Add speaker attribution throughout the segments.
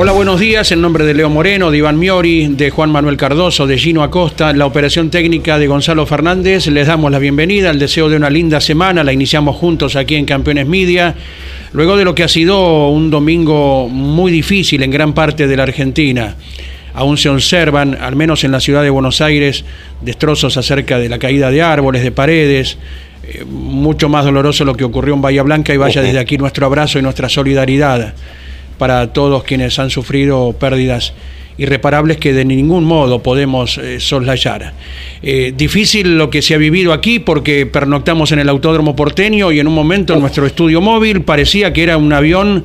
Speaker 1: Hola, buenos días. En nombre de Leo Moreno, de Iván Miori, de Juan Manuel Cardoso, de Gino Acosta, la operación técnica de Gonzalo Fernández, les damos la bienvenida, el deseo de una linda semana. La iniciamos juntos aquí en Campeones Media. Luego de lo que ha sido un domingo muy difícil en gran parte de la Argentina. Aún se observan, al menos en la ciudad de Buenos Aires, destrozos acerca de la caída de árboles, de paredes, eh, mucho más doloroso lo que ocurrió en Bahía Blanca y vaya desde aquí nuestro abrazo y nuestra solidaridad para todos quienes han sufrido pérdidas irreparables que de ningún modo podemos eh, soslayar. Eh, difícil lo que se ha vivido aquí porque pernoctamos en el autódromo porteño y en un momento en nuestro estudio móvil parecía que era un avión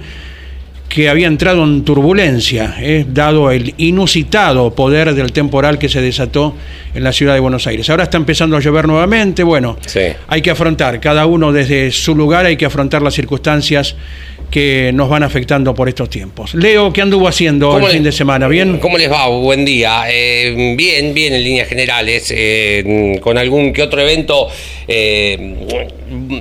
Speaker 1: que había entrado en turbulencia, eh, dado el inusitado poder del temporal que se desató en la ciudad de Buenos Aires. Ahora está empezando a llover nuevamente, bueno, hay que afrontar, cada uno desde su lugar hay que afrontar las circunstancias que nos van afectando por estos tiempos. Leo, ¿qué anduvo haciendo el fin de semana? ¿Bien?
Speaker 2: ¿Cómo les va? Buen día. Eh, bien, bien en líneas generales, eh, con algún que otro evento. Eh,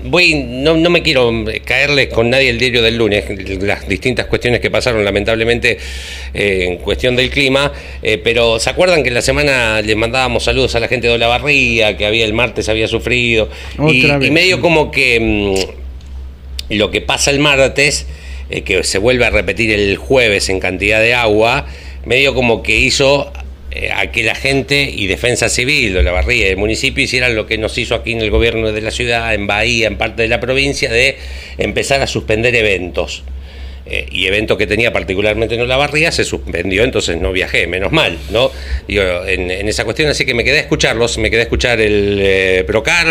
Speaker 2: voy, no, no, me quiero caerles con nadie el diario del lunes, las distintas cuestiones que pasaron lamentablemente en cuestión del clima, pero ¿se acuerdan que en la semana les mandábamos saludos a la gente de Olavarría, que había el martes había sufrido? Y, y, medio como que mm, lo que pasa el martes, eh, que se vuelve a repetir el jueves en cantidad de agua, medio como que hizo eh, a que la gente y Defensa Civil de la barría del municipio hicieran lo que nos hizo aquí en el gobierno de la ciudad, en Bahía, en parte de la provincia, de empezar a suspender eventos. Eh, y evento que tenía particularmente en Olavarría se suspendió, entonces no viajé, menos mal, ¿no? En, esa cuestión, así que me quedé a escucharlos, me quedé a escuchar el Procar,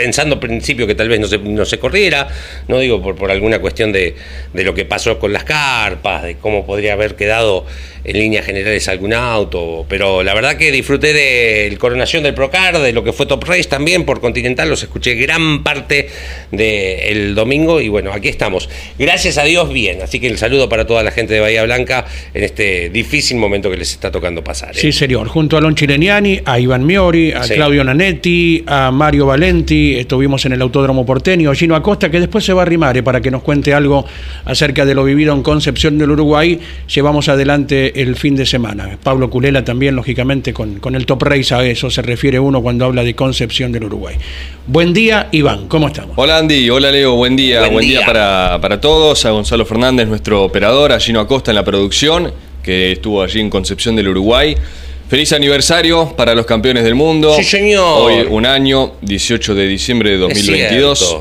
Speaker 2: pensando al principio que tal vez no se, no se corriera, no digo por, por alguna cuestión de, de, lo que pasó con las carpas, de cómo podría haber quedado en líneas generales algún auto, pero la verdad que disfruté del coronación del Procar, de lo que fue Top Race también por Continental, los escuché gran parte del domingo y bueno, aquí estamos. Gracias a Dios bien, así que el saludo para toda la gente de Bahía Blanca en este difícil momento que les está tocando pasar.
Speaker 1: ¿eh? Sí, señor, junto a Lon Chileniani, a Iván Miori, a Claudio Nanetti, a Mario Valenti, estuvimos en el Autódromo Porteño, Gino Acosta, que después se va a arrimar ¿eh? para que nos cuente algo acerca de lo vivido en Concepción del Uruguay, llevamos adelante el fin de semana. Pablo Culela también, lógicamente, con, con el Top Race a eso se refiere uno cuando habla de Concepción del Uruguay. Buen día, Iván, ¿cómo estamos?
Speaker 3: Hola Andy, hola Leo, buen día, buen, día, para, para, todos, a Gonzalo Fernández, nuestro operador, a Gino Acosta en la producción, que estuvo allí en Concepción del Uruguay. Feliz aniversario para los campeones del mundo.
Speaker 2: Sí, señor.
Speaker 3: Hoy un año, 18 de diciembre de 2022.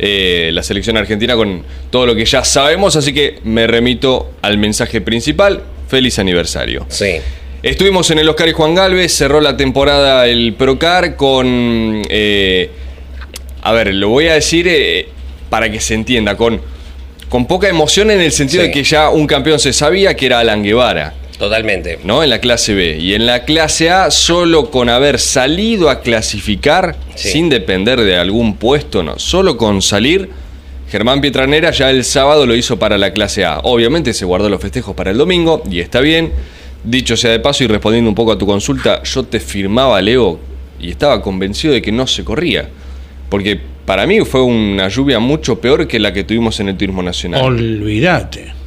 Speaker 3: Eh, la selección argentina con todo lo que ya sabemos, así que me remito al mensaje principal, feliz aniversario.
Speaker 2: Sí.
Speaker 3: Estuvimos en el Oscar y Juan Galvez, cerró la temporada el Procar con... Eh, a ver, lo voy a decir eh, para que se entienda, con, con poca emoción en el sentido de que ya un campeón se sabía que era Alan Guevara.
Speaker 2: Totalmente.
Speaker 3: ¿No? En la clase B. Y en la clase A, solo con haber salido a clasificar, sin depender de algún puesto, no, solo con salir, Germán Pietranera ya el sábado lo hizo para la clase A. Obviamente se guardó los festejos para el domingo y está bien. Dicho sea de paso y respondiendo un poco a tu consulta, yo te firmaba, Leo, y estaba convencido de que no se corría. Porque para mí fue una lluvia mucho peor que la que tuvimos en el Turismo Nacional.
Speaker 1: Olvídate.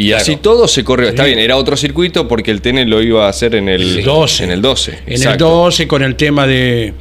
Speaker 3: Y así todo se corrió. Está bien, era otro circuito porque el TN lo iba a hacer en el 12. En el 12,
Speaker 1: en el 12 con el tema de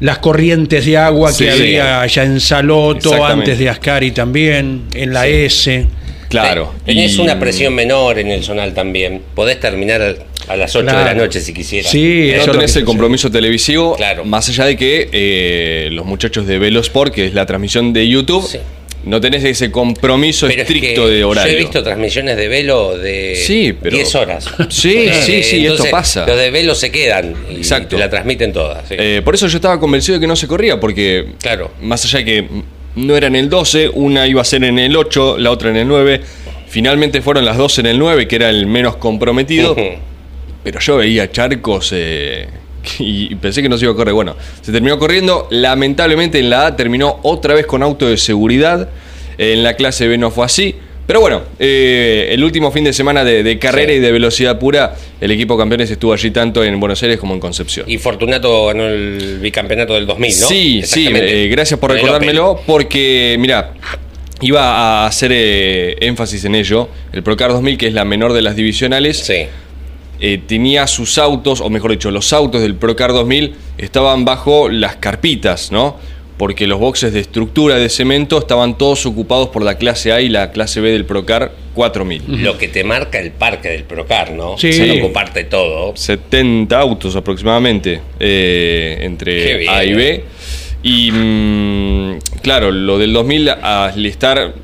Speaker 1: las corrientes de agua que había allá en Saloto, antes de Ascari también, en la S.
Speaker 3: Claro.
Speaker 2: Tenés
Speaker 3: y-
Speaker 2: una presión menor en el zonal también. Podés terminar a las 8 de la noche si quisieras.
Speaker 1: Sí, eso
Speaker 3: No tenés el compromiso televisivo,
Speaker 2: Claro.
Speaker 3: más allá de que eh, los muchachos de Velosport, que es la transmisión de YouTube,
Speaker 2: Sí.
Speaker 3: No tenés ese compromiso
Speaker 2: pero es
Speaker 3: estricto
Speaker 2: que
Speaker 3: de horario.
Speaker 2: Yo he visto transmisiones de velo de
Speaker 3: Sí, pero-
Speaker 2: 10 horas.
Speaker 3: Sí,
Speaker 2: Eh,
Speaker 3: sí, sí, esto pasa.
Speaker 2: Los de velo se quedan y
Speaker 3: Exacto.
Speaker 2: te la transmiten todas. sí.
Speaker 3: Eh, por eso yo estaba convencido de que no se corría, porque
Speaker 2: Claro.
Speaker 3: más allá de que no era en el 12, una iba a ser en el 8, la otra en el 9. Finalmente fueron las dos en el 9, que era el menos comprometido. Pero yo veía charcos eh, y pensé que no se iba a correr. Bueno, se terminó corriendo. Lamentablemente en la A terminó otra vez con auto de seguridad. En la clase B no fue así. Pero bueno, eh, el último fin de semana de, de carrera
Speaker 2: Sí.
Speaker 3: y de velocidad pura, el equipo campeones estuvo allí tanto en Buenos Aires como en Concepción.
Speaker 2: Y Fortunato ganó el bicampeonato del 2000, ¿no?
Speaker 3: Sí, sí, eh, gracias por recordármelo, porque, mira, iba a hacer eh, énfasis en ello. El Procar 2000, que es la menor de las divisionales.
Speaker 2: Sí.
Speaker 3: Eh, tenía sus autos, o mejor dicho, los autos del Procar 2000 estaban bajo las carpitas, ¿no? Porque los boxes de estructura de cemento estaban todos ocupados por la clase A y la clase B del Procar 4000.
Speaker 2: Lo que te marca el parque del Procar, ¿no?
Speaker 1: Sí.
Speaker 2: Para ocuparte todo.
Speaker 3: 70 autos aproximadamente eh, entre
Speaker 2: bien.
Speaker 3: A y B. Y mm, claro, lo del 2000 al estar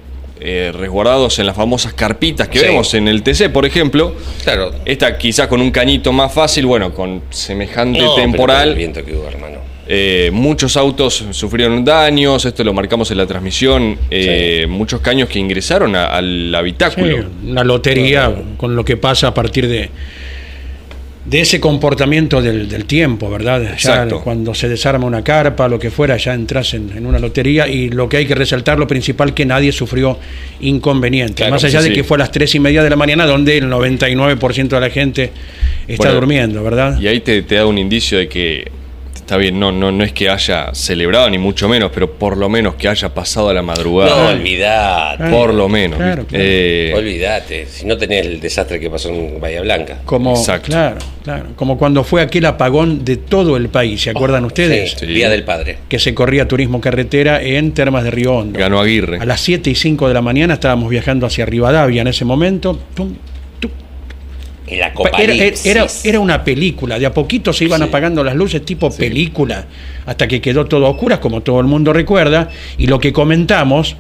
Speaker 3: eh, resguardados en las famosas carpitas que
Speaker 2: Sí.
Speaker 3: vemos en el TC, por ejemplo,
Speaker 2: Claro.
Speaker 3: esta quizás con un cañito más fácil, bueno, con semejante
Speaker 2: No, pero con el
Speaker 3: temporal.
Speaker 2: viento que hubo, hermano.
Speaker 3: eh, muchos autos sufrieron daños, esto lo marcamos en la transmisión, eh, muchos caños que ingresaron a- al
Speaker 1: Sí,
Speaker 3: habitáculo.
Speaker 1: una lotería con lo que pasa a partir de de ese comportamiento del, del tiempo, ¿verdad? Ya
Speaker 3: Exacto.
Speaker 1: cuando se desarma una carpa, lo que fuera, ya entras en, en una lotería y lo que hay que resaltar, lo principal, que nadie sufrió inconveniente.
Speaker 2: Claro,
Speaker 1: Más allá
Speaker 3: sí,
Speaker 1: de
Speaker 3: sí.
Speaker 1: que fue a las tres y media de la mañana, donde el 99% de la gente está
Speaker 3: Bueno,
Speaker 1: durmiendo, ¿verdad?
Speaker 3: Y ahí te, te da un indicio de que está bien, no, no, no es que haya celebrado ni mucho menos, pero por lo menos que haya pasado a la
Speaker 2: No,
Speaker 3: madrugada.
Speaker 2: olvidate.
Speaker 1: Claro.
Speaker 3: por lo menos.
Speaker 1: Claro.
Speaker 3: Eh,
Speaker 2: Olvídate. Si no tenés el desastre que pasó en Bahía Blanca.
Speaker 1: Como,
Speaker 3: Exacto.
Speaker 1: claro, claro, como cuando fue aquel apagón de todo el país, ¿se acuerdan ustedes?
Speaker 2: Sí,
Speaker 3: Sí.
Speaker 2: Día del Padre.
Speaker 1: Que se corría turismo carretera en Termas de Río Hondo.
Speaker 3: ganó Aguirre.
Speaker 1: A las 7 y 5 de la mañana estábamos viajando hacia Rivadavia en ese momento. Tum.
Speaker 2: El
Speaker 1: Era, era, era una película, de a poquito se iban
Speaker 2: Sí.
Speaker 1: apagando las luces tipo película, hasta que quedó todo a oscuras, como todo el mundo recuerda, y lo que comentamos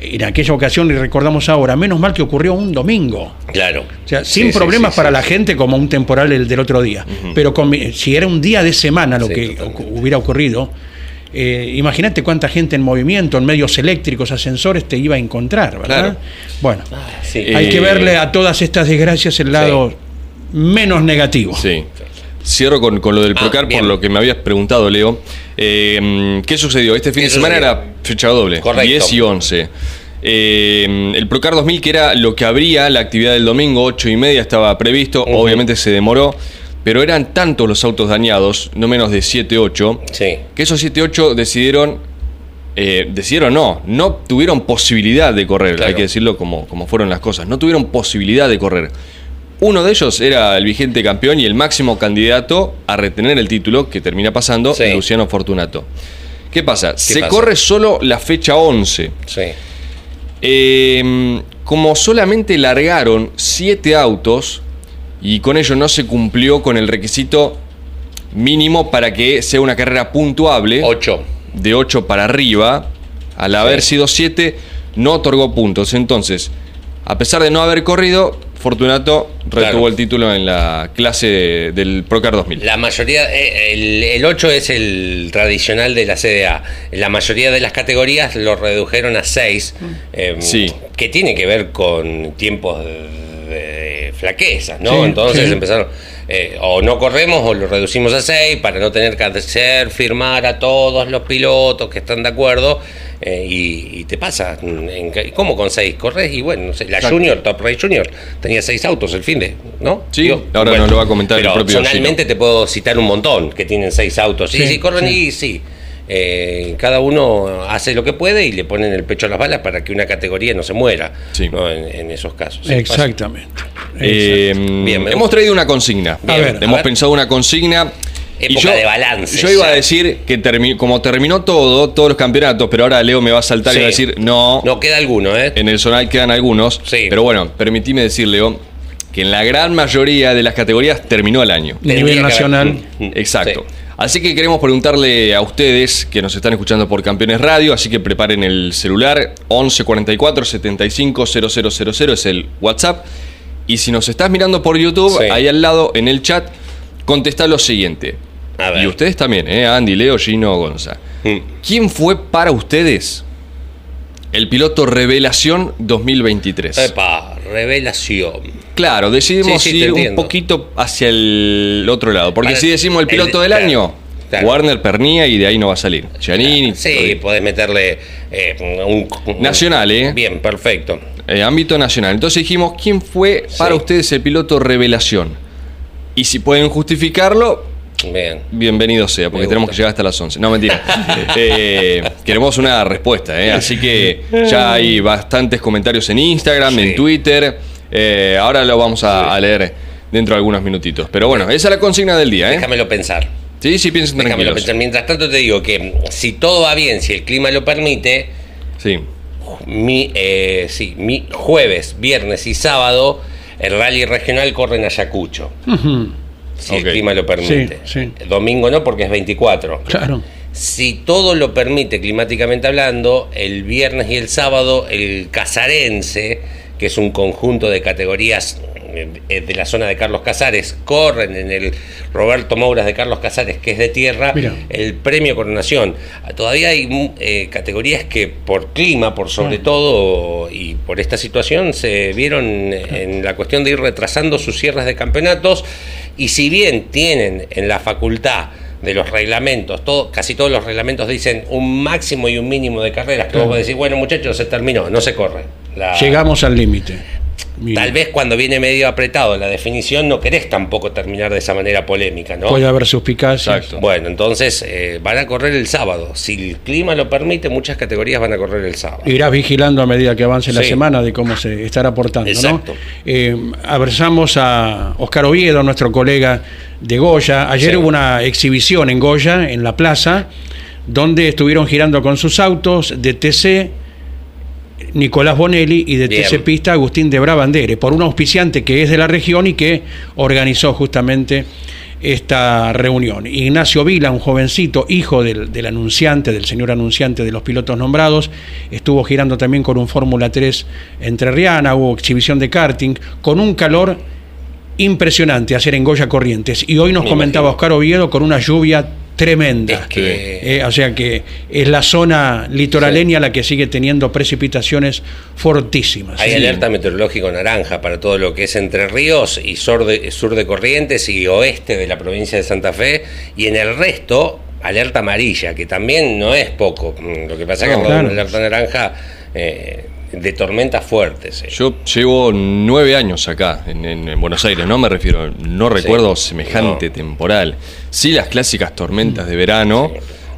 Speaker 1: en aquella ocasión y recordamos ahora, menos mal que ocurrió un domingo.
Speaker 2: Claro.
Speaker 1: O sea, sin
Speaker 2: sí,
Speaker 1: problemas
Speaker 2: sí,
Speaker 1: para la gente como un temporal el del otro día. Pero con- si era un día de semana lo que
Speaker 2: totalmente.
Speaker 1: hubiera ocurrido, eh, imagínate cuánta gente en movimiento, en medios eléctricos, ascensores, te iba a encontrar, ¿verdad?
Speaker 3: Claro.
Speaker 1: Bueno,
Speaker 2: Sí.
Speaker 3: Eh,
Speaker 1: hay que verle a todas estas desgracias el lado menos negativo.
Speaker 3: Sí. Cierro con, con lo del
Speaker 2: Ah,
Speaker 3: Procar
Speaker 2: bien.
Speaker 3: por lo que me habías preguntado, Leo. Eh, ¿Qué sucedió? Este fin
Speaker 2: ¿Qué
Speaker 3: de semana
Speaker 2: sucedió?
Speaker 3: era fecha doble,
Speaker 2: Correcto.
Speaker 3: 10 y 11. Eh, el Procar 2000, que era lo que abría la actividad del domingo, 8 y media estaba previsto, obviamente se demoró, pero eran tantos los autos dañados, no menos de 7, 8,
Speaker 2: Sí.
Speaker 3: que esos 7, 8 decidieron, eh, decidieron no, no tuvieron posibilidad de correr,
Speaker 2: Claro.
Speaker 3: hay que decirlo como, como fueron las cosas, no tuvieron posibilidad de correr. Uno de ellos era el vigente campeón y el máximo candidato a retener el título, que termina pasando,
Speaker 2: Sí.
Speaker 3: Luciano Fortunato. ¿Qué pasa? Se
Speaker 2: pasa?
Speaker 3: corre solo la fecha 11.
Speaker 2: Sí.
Speaker 3: Eh, como solamente largaron 7 autos y con ello no se cumplió con el requisito mínimo para que sea una carrera puntuable
Speaker 2: Ocho.
Speaker 3: de 8 para arriba, al haber sido 7, no otorgó puntos. Entonces, a pesar de no haber corrido, Fortunato retuvo
Speaker 2: Claro.
Speaker 3: el título en la clase del Procar 2000.
Speaker 2: La mayoría, eh, el, el 8 es el tradicional de la CDA. La mayoría de las categorías lo redujeron a 6, eh,
Speaker 3: Sí.
Speaker 2: que tiene que ver con tiempos flaquezas, ¿no?
Speaker 1: Sí,
Speaker 2: Entonces
Speaker 1: sí.
Speaker 2: empezaron, eh, o no corremos o lo reducimos a 6 para no tener que hacer firmar a todos los pilotos que están de acuerdo. eh, y, y te pasa, ¿cómo con 6? Corres y bueno, no sé, la
Speaker 3: Exacto.
Speaker 2: Junior, Top Race Junior, tenía 6 autos el fin de, ¿no?
Speaker 3: Sí, ahora nos lo va a comentar el propio
Speaker 2: zonalmente te puedo citar un montón que tienen seis autos. Sí,
Speaker 1: Sí,
Speaker 2: sí, corren y sí. Eh, cada uno hace lo que puede y le ponen el pecho a las balas para que una categoría no se muera
Speaker 3: Sí.
Speaker 2: ¿no? en, en esos casos. Sí,
Speaker 1: Exactamente.
Speaker 3: Eh,
Speaker 2: Bien,
Speaker 3: hemos traído una consigna.
Speaker 1: A ver,
Speaker 3: hemos
Speaker 2: a ver.
Speaker 3: pensado una consigna.
Speaker 2: época de balance.
Speaker 3: Yo iba
Speaker 2: ya.
Speaker 3: a decir que termi- como terminó todo, todos los campeonatos, pero ahora Leo me va a saltar y va a decir, no,
Speaker 2: No queda alguno, ¿eh?
Speaker 3: en el zonal quedan algunos.
Speaker 2: Sí.
Speaker 3: Pero bueno, permitime decir, Leo, que en la gran mayoría de las categorías terminó el año.
Speaker 1: De nivel nacional.
Speaker 2: Mm,
Speaker 3: Exacto.
Speaker 2: sí.
Speaker 3: Así que queremos preguntarle a ustedes que nos están escuchando por Campeones Radio, así que preparen el celular 11 44 75 000 es el WhatsApp. Y si nos estás mirando por YouTube,
Speaker 2: Sí.
Speaker 3: ahí al lado en el chat, contesta lo siguiente.
Speaker 2: A ver.
Speaker 3: Y ustedes también, ¿eh? Andy, Leo, Gino, Gonza.
Speaker 2: Mm.
Speaker 3: ¿Quién fue para ustedes el piloto Revelación 2023?
Speaker 2: Epa, revelación.
Speaker 3: Claro, decidimos
Speaker 2: Sí, sí, te
Speaker 3: ir un poquito hacia el otro lado. Porque
Speaker 2: Para-
Speaker 3: si decimos el piloto
Speaker 2: el-
Speaker 3: del
Speaker 2: claro,
Speaker 3: año,
Speaker 2: claro.
Speaker 3: Warner Pernía y de ahí no va a salir. Giannini,
Speaker 2: Sí, podés meterle eh, un, un-
Speaker 3: Nacional, ¿eh?
Speaker 2: Bien, perfecto.
Speaker 3: eh, ámbito nacional. Entonces dijimos, ¿quién fue para
Speaker 2: Sí.
Speaker 3: ustedes el piloto Revelación? Y si pueden justificarlo,
Speaker 2: Bien.
Speaker 3: bienvenido sea, porque tenemos que llegar hasta las 11. No, mentira. Eh, queremos una respuesta, ¿eh? así que ya hay bastantes comentarios en Instagram,
Speaker 2: Sí.
Speaker 3: en Twitter. Eh, ahora lo vamos a, a leer dentro de algunos minutitos. Pero bueno, esa es la consigna del día. ¿eh?
Speaker 2: Déjamelo pensar.
Speaker 3: Sí, sí, piensen
Speaker 2: Déjamelo
Speaker 3: tranquilos.
Speaker 2: pensar. Mientras tanto te digo que si todo va bien, si el clima lo permite,
Speaker 3: Sí.
Speaker 2: mi, eh, sí, mi jueves, viernes y sábado, el rally regional corre en Ayacucho. Si el clima lo permite.
Speaker 1: Sí, sí.
Speaker 2: El domingo no, porque es 24.
Speaker 1: Claro.
Speaker 2: Si todo lo permite climáticamente hablando, el viernes y el sábado el Casarense, que es un conjunto de categorías eh, de la zona de Carlos Casares, corren en el Roberto Mouras de Carlos Casares, que es de tierra,
Speaker 1: Mira.
Speaker 2: el premio Coronación. Todavía hay mm, eh, categorías que por clima, por sobre todo, y por esta situación, se vieron en la cuestión de ir retrasando sus cierres de campeonatos, y si bien tienen en la facultad de los reglamentos, todo, casi todos los reglamentos dicen un máximo y un mínimo de carreras, que vos podés decir, bueno muchachos, se terminó, no se corre. La-
Speaker 1: Llegamos al límite.
Speaker 2: Tal vez cuando viene medio apretado la definición no querés tampoco terminar de esa manera polémica, ¿no?
Speaker 1: Puede haber suspicacias.
Speaker 3: Exacto.
Speaker 2: Bueno, entonces eh, van a correr el sábado. Si el clima lo permite, muchas categorías van a correr el sábado.
Speaker 1: Irás vigilando a medida que avance la semana de cómo se estará portando,
Speaker 2: Exacto.
Speaker 1: ¿no? Eh, abrazamos a Oscar Oviedo, nuestro colega de Goya. Ayer
Speaker 2: Sí.
Speaker 1: hubo una exhibición en Goya, en la plaza, donde estuvieron girando con sus autos de TC Nicolás Bonelli y de. TC Pista Agustín de Brabandere, por un auspiciante que es de la región y que organizó justamente esta reunión. Ignacio Vila, un jovencito, hijo del, del anunciante, del señor anunciante de los pilotos nombrados, estuvo girando también con un Fórmula 3 entre Riana, hubo exhibición de karting, con un calor impresionante hacer en Goya Corrientes. Y hoy nos
Speaker 2: Me
Speaker 1: comentaba
Speaker 2: imagino.
Speaker 1: Oscar Oviedo con una lluvia tremenda.
Speaker 2: Es que-
Speaker 1: Eh, o sea que es la zona litoraleña la que sigue teniendo precipitaciones fortísimas.
Speaker 2: Hay
Speaker 1: Sí.
Speaker 2: alerta meteorológico naranja para todo lo que es Entre Ríos y sur de, sur de Corrientes y oeste de la provincia de Santa Fe. Y en el resto, alerta amarilla, que también no es poco. Mm, Lo que pasa es
Speaker 1: No,
Speaker 2: que
Speaker 1: claro.
Speaker 2: la alerta naranja eh, de tormentas fuertes. eh.
Speaker 3: Yo llevo nueve años acá, en, en- en Buenos Aires, no me refiero, no recuerdo semejante
Speaker 2: No.
Speaker 3: temporal. Sí las clásicas tormentas de verano,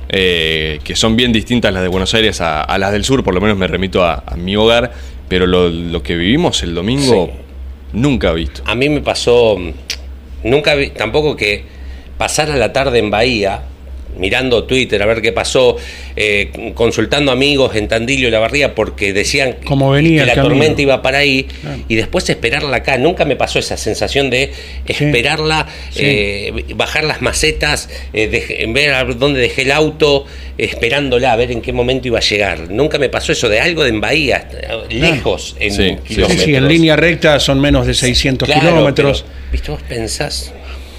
Speaker 3: eh, que son bien distintas las de Buenos Aires a, a las del sur, por lo menos me remito a, a mi hogar, pero lo, lo que vivimos el domingo, nunca he visto.
Speaker 2: A mí me pasó, mm, nunca vi, tampoco que pasara la tarde en Bahía, mirando Twitter a ver qué pasó, eh, consultando amigos en Tandilio y La Barría porque decían
Speaker 1: Cómo venía
Speaker 2: que la
Speaker 1: camino.
Speaker 2: tormenta iba para ahí
Speaker 1: Claro.
Speaker 2: y después esperarla acá. Nunca me pasó esa sensación de esperarla,
Speaker 1: Sí.
Speaker 2: eh, bajar las macetas, eh, ver a dónde dejé el auto, esperándola, a ver en qué momento iba a llegar. Nunca me pasó eso de algo de en Bahía, lejos en
Speaker 3: Sí,
Speaker 2: kilómetros.
Speaker 1: sí, en línea recta son menos de 600
Speaker 2: Claro,
Speaker 1: kilómetros.
Speaker 2: pero, ¿Viste? Vos pensás.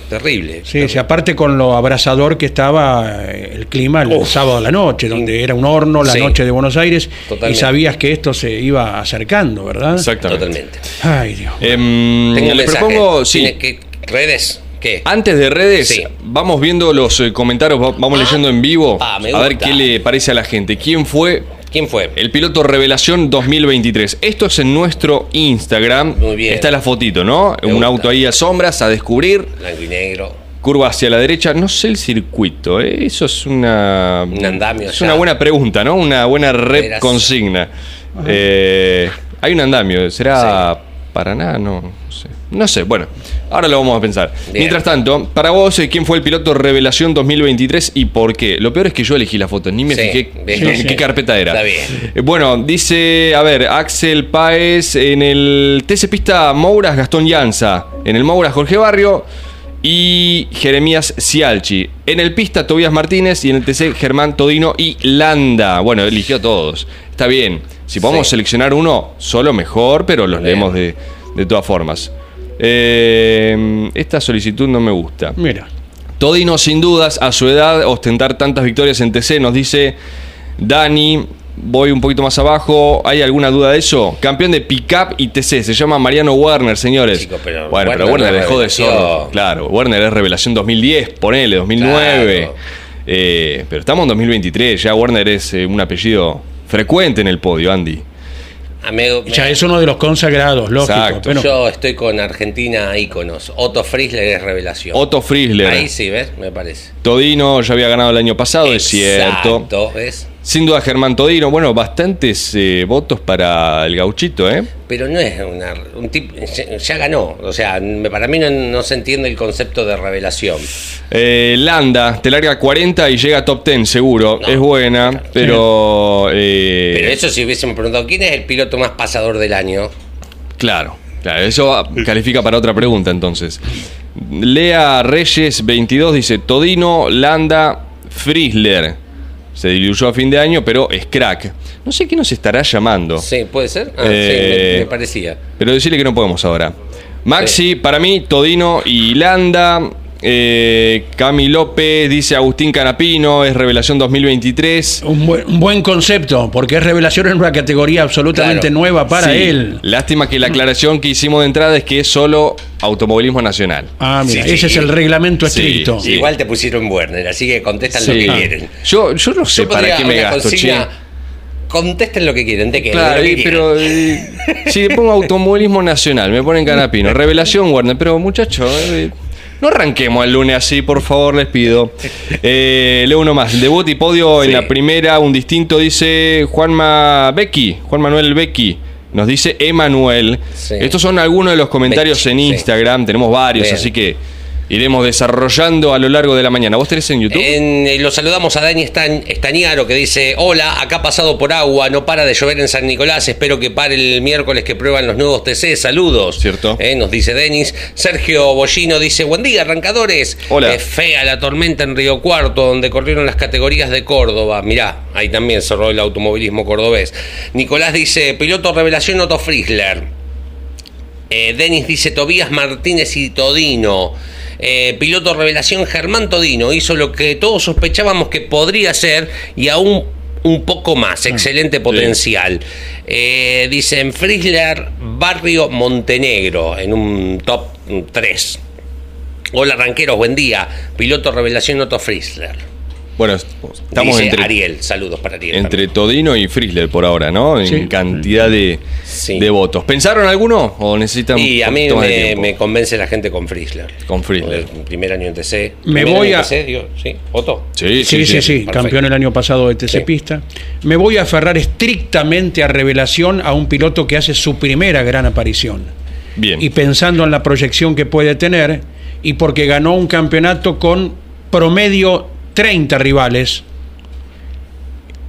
Speaker 2: Terrible.
Speaker 1: Sí, sí, aparte con lo abrasador que estaba eh, el clima el
Speaker 2: Uf.
Speaker 1: sábado a la noche, donde era un horno la
Speaker 2: Sí.
Speaker 1: noche de Buenos Aires y sabías que esto se iba acercando, ¿verdad?
Speaker 3: Exactamente.
Speaker 2: Totalmente.
Speaker 1: Ay, Dios.
Speaker 3: Em,
Speaker 2: Tengo un
Speaker 3: le
Speaker 2: mensaje.
Speaker 3: propongo, sí,
Speaker 2: ¿Tiene que- ¿Redes? ¿Qué?
Speaker 3: Antes de redes,
Speaker 2: Sí.
Speaker 3: vamos viendo los eh, comentarios, va- vamos leyendo en vivo,
Speaker 2: Ah, me
Speaker 3: a ver qué le parece a la gente. ¿Quién fue
Speaker 2: ¿Quién fue?
Speaker 3: el piloto Revelación 2023? Esto es en nuestro Instagram.
Speaker 2: Muy bien.
Speaker 3: Está la fotito, ¿no?
Speaker 2: Me
Speaker 3: Un
Speaker 2: gusta.
Speaker 3: auto ahí a sombras, a descubrir.
Speaker 2: Blanco y negro.
Speaker 3: Curva hacia la derecha, no sé el circuito, ¿eh? eso es una.
Speaker 2: Un andamio
Speaker 3: Es
Speaker 2: ya.
Speaker 3: una buena pregunta, ¿no? Una buena rep
Speaker 2: Verás.
Speaker 3: consigna. Eh, hay un andamio, ¿será Paraná? No, no sé. No sé, bueno, ahora lo vamos a pensar.
Speaker 2: Bien.
Speaker 3: Mientras tanto, para vos, eh, ¿quién fue el piloto revelación 2023 y por qué? Lo peor es que yo elegí la foto, ni me
Speaker 2: Sí,
Speaker 3: fijé
Speaker 2: bien.
Speaker 3: en
Speaker 1: Sí,
Speaker 3: qué carpeta era.
Speaker 2: Está bien.
Speaker 3: Eh, Bueno, dice, a ver, Axel Páez en el TC Pista Mouras, Gastón Llanza. En el Mouras, Jorge Barrio. Y Jeremías Cialchi. En el Pista, Tobías Martínez. Y en el TC, Germán Todino y Landa. Bueno, eligió a todos. Está bien. Si podemos
Speaker 2: Sí.
Speaker 3: seleccionar uno, solo mejor, pero los leemos de, de todas formas. Eh, esta solicitud no me gusta.
Speaker 1: Mira.
Speaker 3: Todino, sin dudas, a su edad, ostentar tantas victorias en TC, nos dice Dani. Voy un poquito más abajo. ¿Hay alguna duda de eso? Campeón de pickup y TC. Se llama Mariano Werner, señores.
Speaker 2: Chico, pero
Speaker 3: bueno, pero
Speaker 2: Werner
Speaker 3: dejó de ser. Claro, Werner es revelación 2010, ponele, 2009.
Speaker 2: Claro.
Speaker 3: Eh, pero estamos en 2023. Ya Werner es eh, un apellido frecuente en el podio, Andy.
Speaker 2: Amigo, me-
Speaker 1: Ya es uno de los consagrados, lógico.
Speaker 3: Exacto.
Speaker 1: pero-
Speaker 2: yo estoy con Argentina íconos. Otto Friesler es revelación.
Speaker 3: Otto Friesler.
Speaker 2: Ahí sí, ¿ves? Me parece.
Speaker 3: Todino ya había ganado el año pasado, es cierto.
Speaker 2: Exacto, ¿ves?
Speaker 3: Sin duda Germán Todino, bueno, bastantes eh, votos para el gauchito, ¿eh?
Speaker 2: Pero no es una, un tipo. Ya, ganó. O sea, para mí no, no se entiende el concepto de revelación.
Speaker 3: Eh, Landa, te larga 40 y llega a top 10 seguro,
Speaker 2: No,
Speaker 3: es buena, pero... eh,
Speaker 2: Pero eso si hubiésemos preguntado, ¿quién es el piloto más pasador del año?
Speaker 3: Claro, claro, eso califica para otra pregunta entonces. Lea Reyes 22 dice Todino, Landa, Friesler. Se diluyó a fin de año, pero es crack. No sé qué nos estará llamando.
Speaker 2: Sí, ¿puede ser? Ah,
Speaker 3: Eh,
Speaker 2: sí, me, me parecía.
Speaker 3: Pero decirle que no podemos ahora. Maxi, para mí, Todino y Landa. Eh, Cami López dice Agustín Canapino, es revelación 2023.
Speaker 1: Un buen, un buen concepto, porque es revelación en una categoría absolutamente
Speaker 2: Claro.
Speaker 1: nueva para
Speaker 3: Sí,
Speaker 1: él.
Speaker 3: Lástima que la aclaración que hicimos de entrada es que es solo automovilismo nacional.
Speaker 1: Ah, mira,
Speaker 2: Sí, sí.
Speaker 1: ese es el reglamento estricto.
Speaker 3: sí.
Speaker 2: Igual te pusieron Werner, así que contestan lo que
Speaker 3: Ah.
Speaker 2: quieren.
Speaker 3: Yo, yo no sé
Speaker 2: Yo
Speaker 3: para qué me gasto,
Speaker 2: Contesten lo que quieren, de qué, de
Speaker 3: Claro,
Speaker 2: que
Speaker 3: pero eh, si le pongo automovilismo nacional, me ponen canapino. Revelación, Warner, pero muchachos, eh, no arranquemos el lunes así, por favor, les pido. Eh, leo uno más. Debut y podio en la primera, un distinto, dice Juanma Becky, Juan Manuel Becky. Nos dice Emanuel.
Speaker 2: Sí.
Speaker 3: Estos son algunos de los comentarios
Speaker 2: Becky,
Speaker 3: en
Speaker 2: sí.
Speaker 3: Instagram. Tenemos varios,
Speaker 2: Bien.
Speaker 3: así que iremos desarrollando a lo largo de la mañana. ¿Vos tenés en YouTube?
Speaker 2: En, eh, lo saludamos a Dani Estan- Estañaro que dice, hola, acá pasado por agua, no para de llover en San Nicolás, espero que pare el miércoles que prueban los nuevos TC, saludos.
Speaker 3: Cierto.
Speaker 2: Eh, nos dice Denis. Sergio Bollino dice, buen día, arrancadores.
Speaker 3: Hola.
Speaker 2: Es fea la tormenta en Río Cuarto, donde corrieron las categorías de Córdoba. Mirá, ahí también cerró el automovilismo cordobés. Nicolás dice, piloto revelación Otto Friesler. Eh, Denis dice Tobías Martínez y Todino. Eh, piloto revelación Germán Todino. Hizo lo que todos sospechábamos que podría ser y aún un poco más. Excelente potencial. Eh, dicen Friesler Barrio Montenegro en un top 3. Hola ranqueros, buen día. Piloto revelación Otto Friesler.
Speaker 3: Bueno, estamos
Speaker 2: Dice
Speaker 3: entre,
Speaker 2: Ariel. Saludos para Ariel.
Speaker 3: entre Todino y Friesler por ahora, ¿no? En
Speaker 1: Sí.
Speaker 3: cantidad de,
Speaker 2: Sí.
Speaker 3: de votos. ¿Pensaron alguno o necesitan
Speaker 2: Y a mí me, convence la gente con Friesler.
Speaker 3: Con Friesler.
Speaker 2: El primer año en TC.
Speaker 1: Me
Speaker 2: Primer
Speaker 1: voy
Speaker 2: año en
Speaker 1: a-
Speaker 2: TC, digo, ¿sí? ¿Otto?
Speaker 1: Sí,
Speaker 3: Sí,
Speaker 1: sí, sí, campeón el año pasado de TC
Speaker 2: Sí.
Speaker 1: Pista. Me voy a aferrar estrictamente a revelación a un piloto que hace su primera gran aparición.
Speaker 3: Bien.
Speaker 1: Y pensando en la proyección que puede tener, y porque ganó un campeonato con promedio 30 rivales,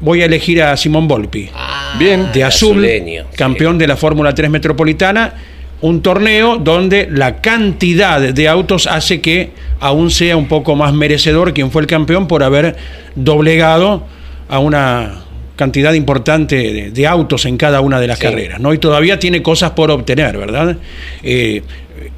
Speaker 1: voy a elegir a Simón Volpi.
Speaker 2: Ah,
Speaker 3: Bien.
Speaker 1: de azul,
Speaker 2: azuleño, sí.
Speaker 1: campeón de la Fórmula 3 Metropolitana, un torneo donde la cantidad de autos hace que aún sea un poco más merecedor quien fue el campeón por haber doblegado a una cantidad importante de, de autos en cada una de las
Speaker 2: Sí.
Speaker 1: carreras, ¿no? Y todavía tiene cosas por obtener, ¿verdad? Eh,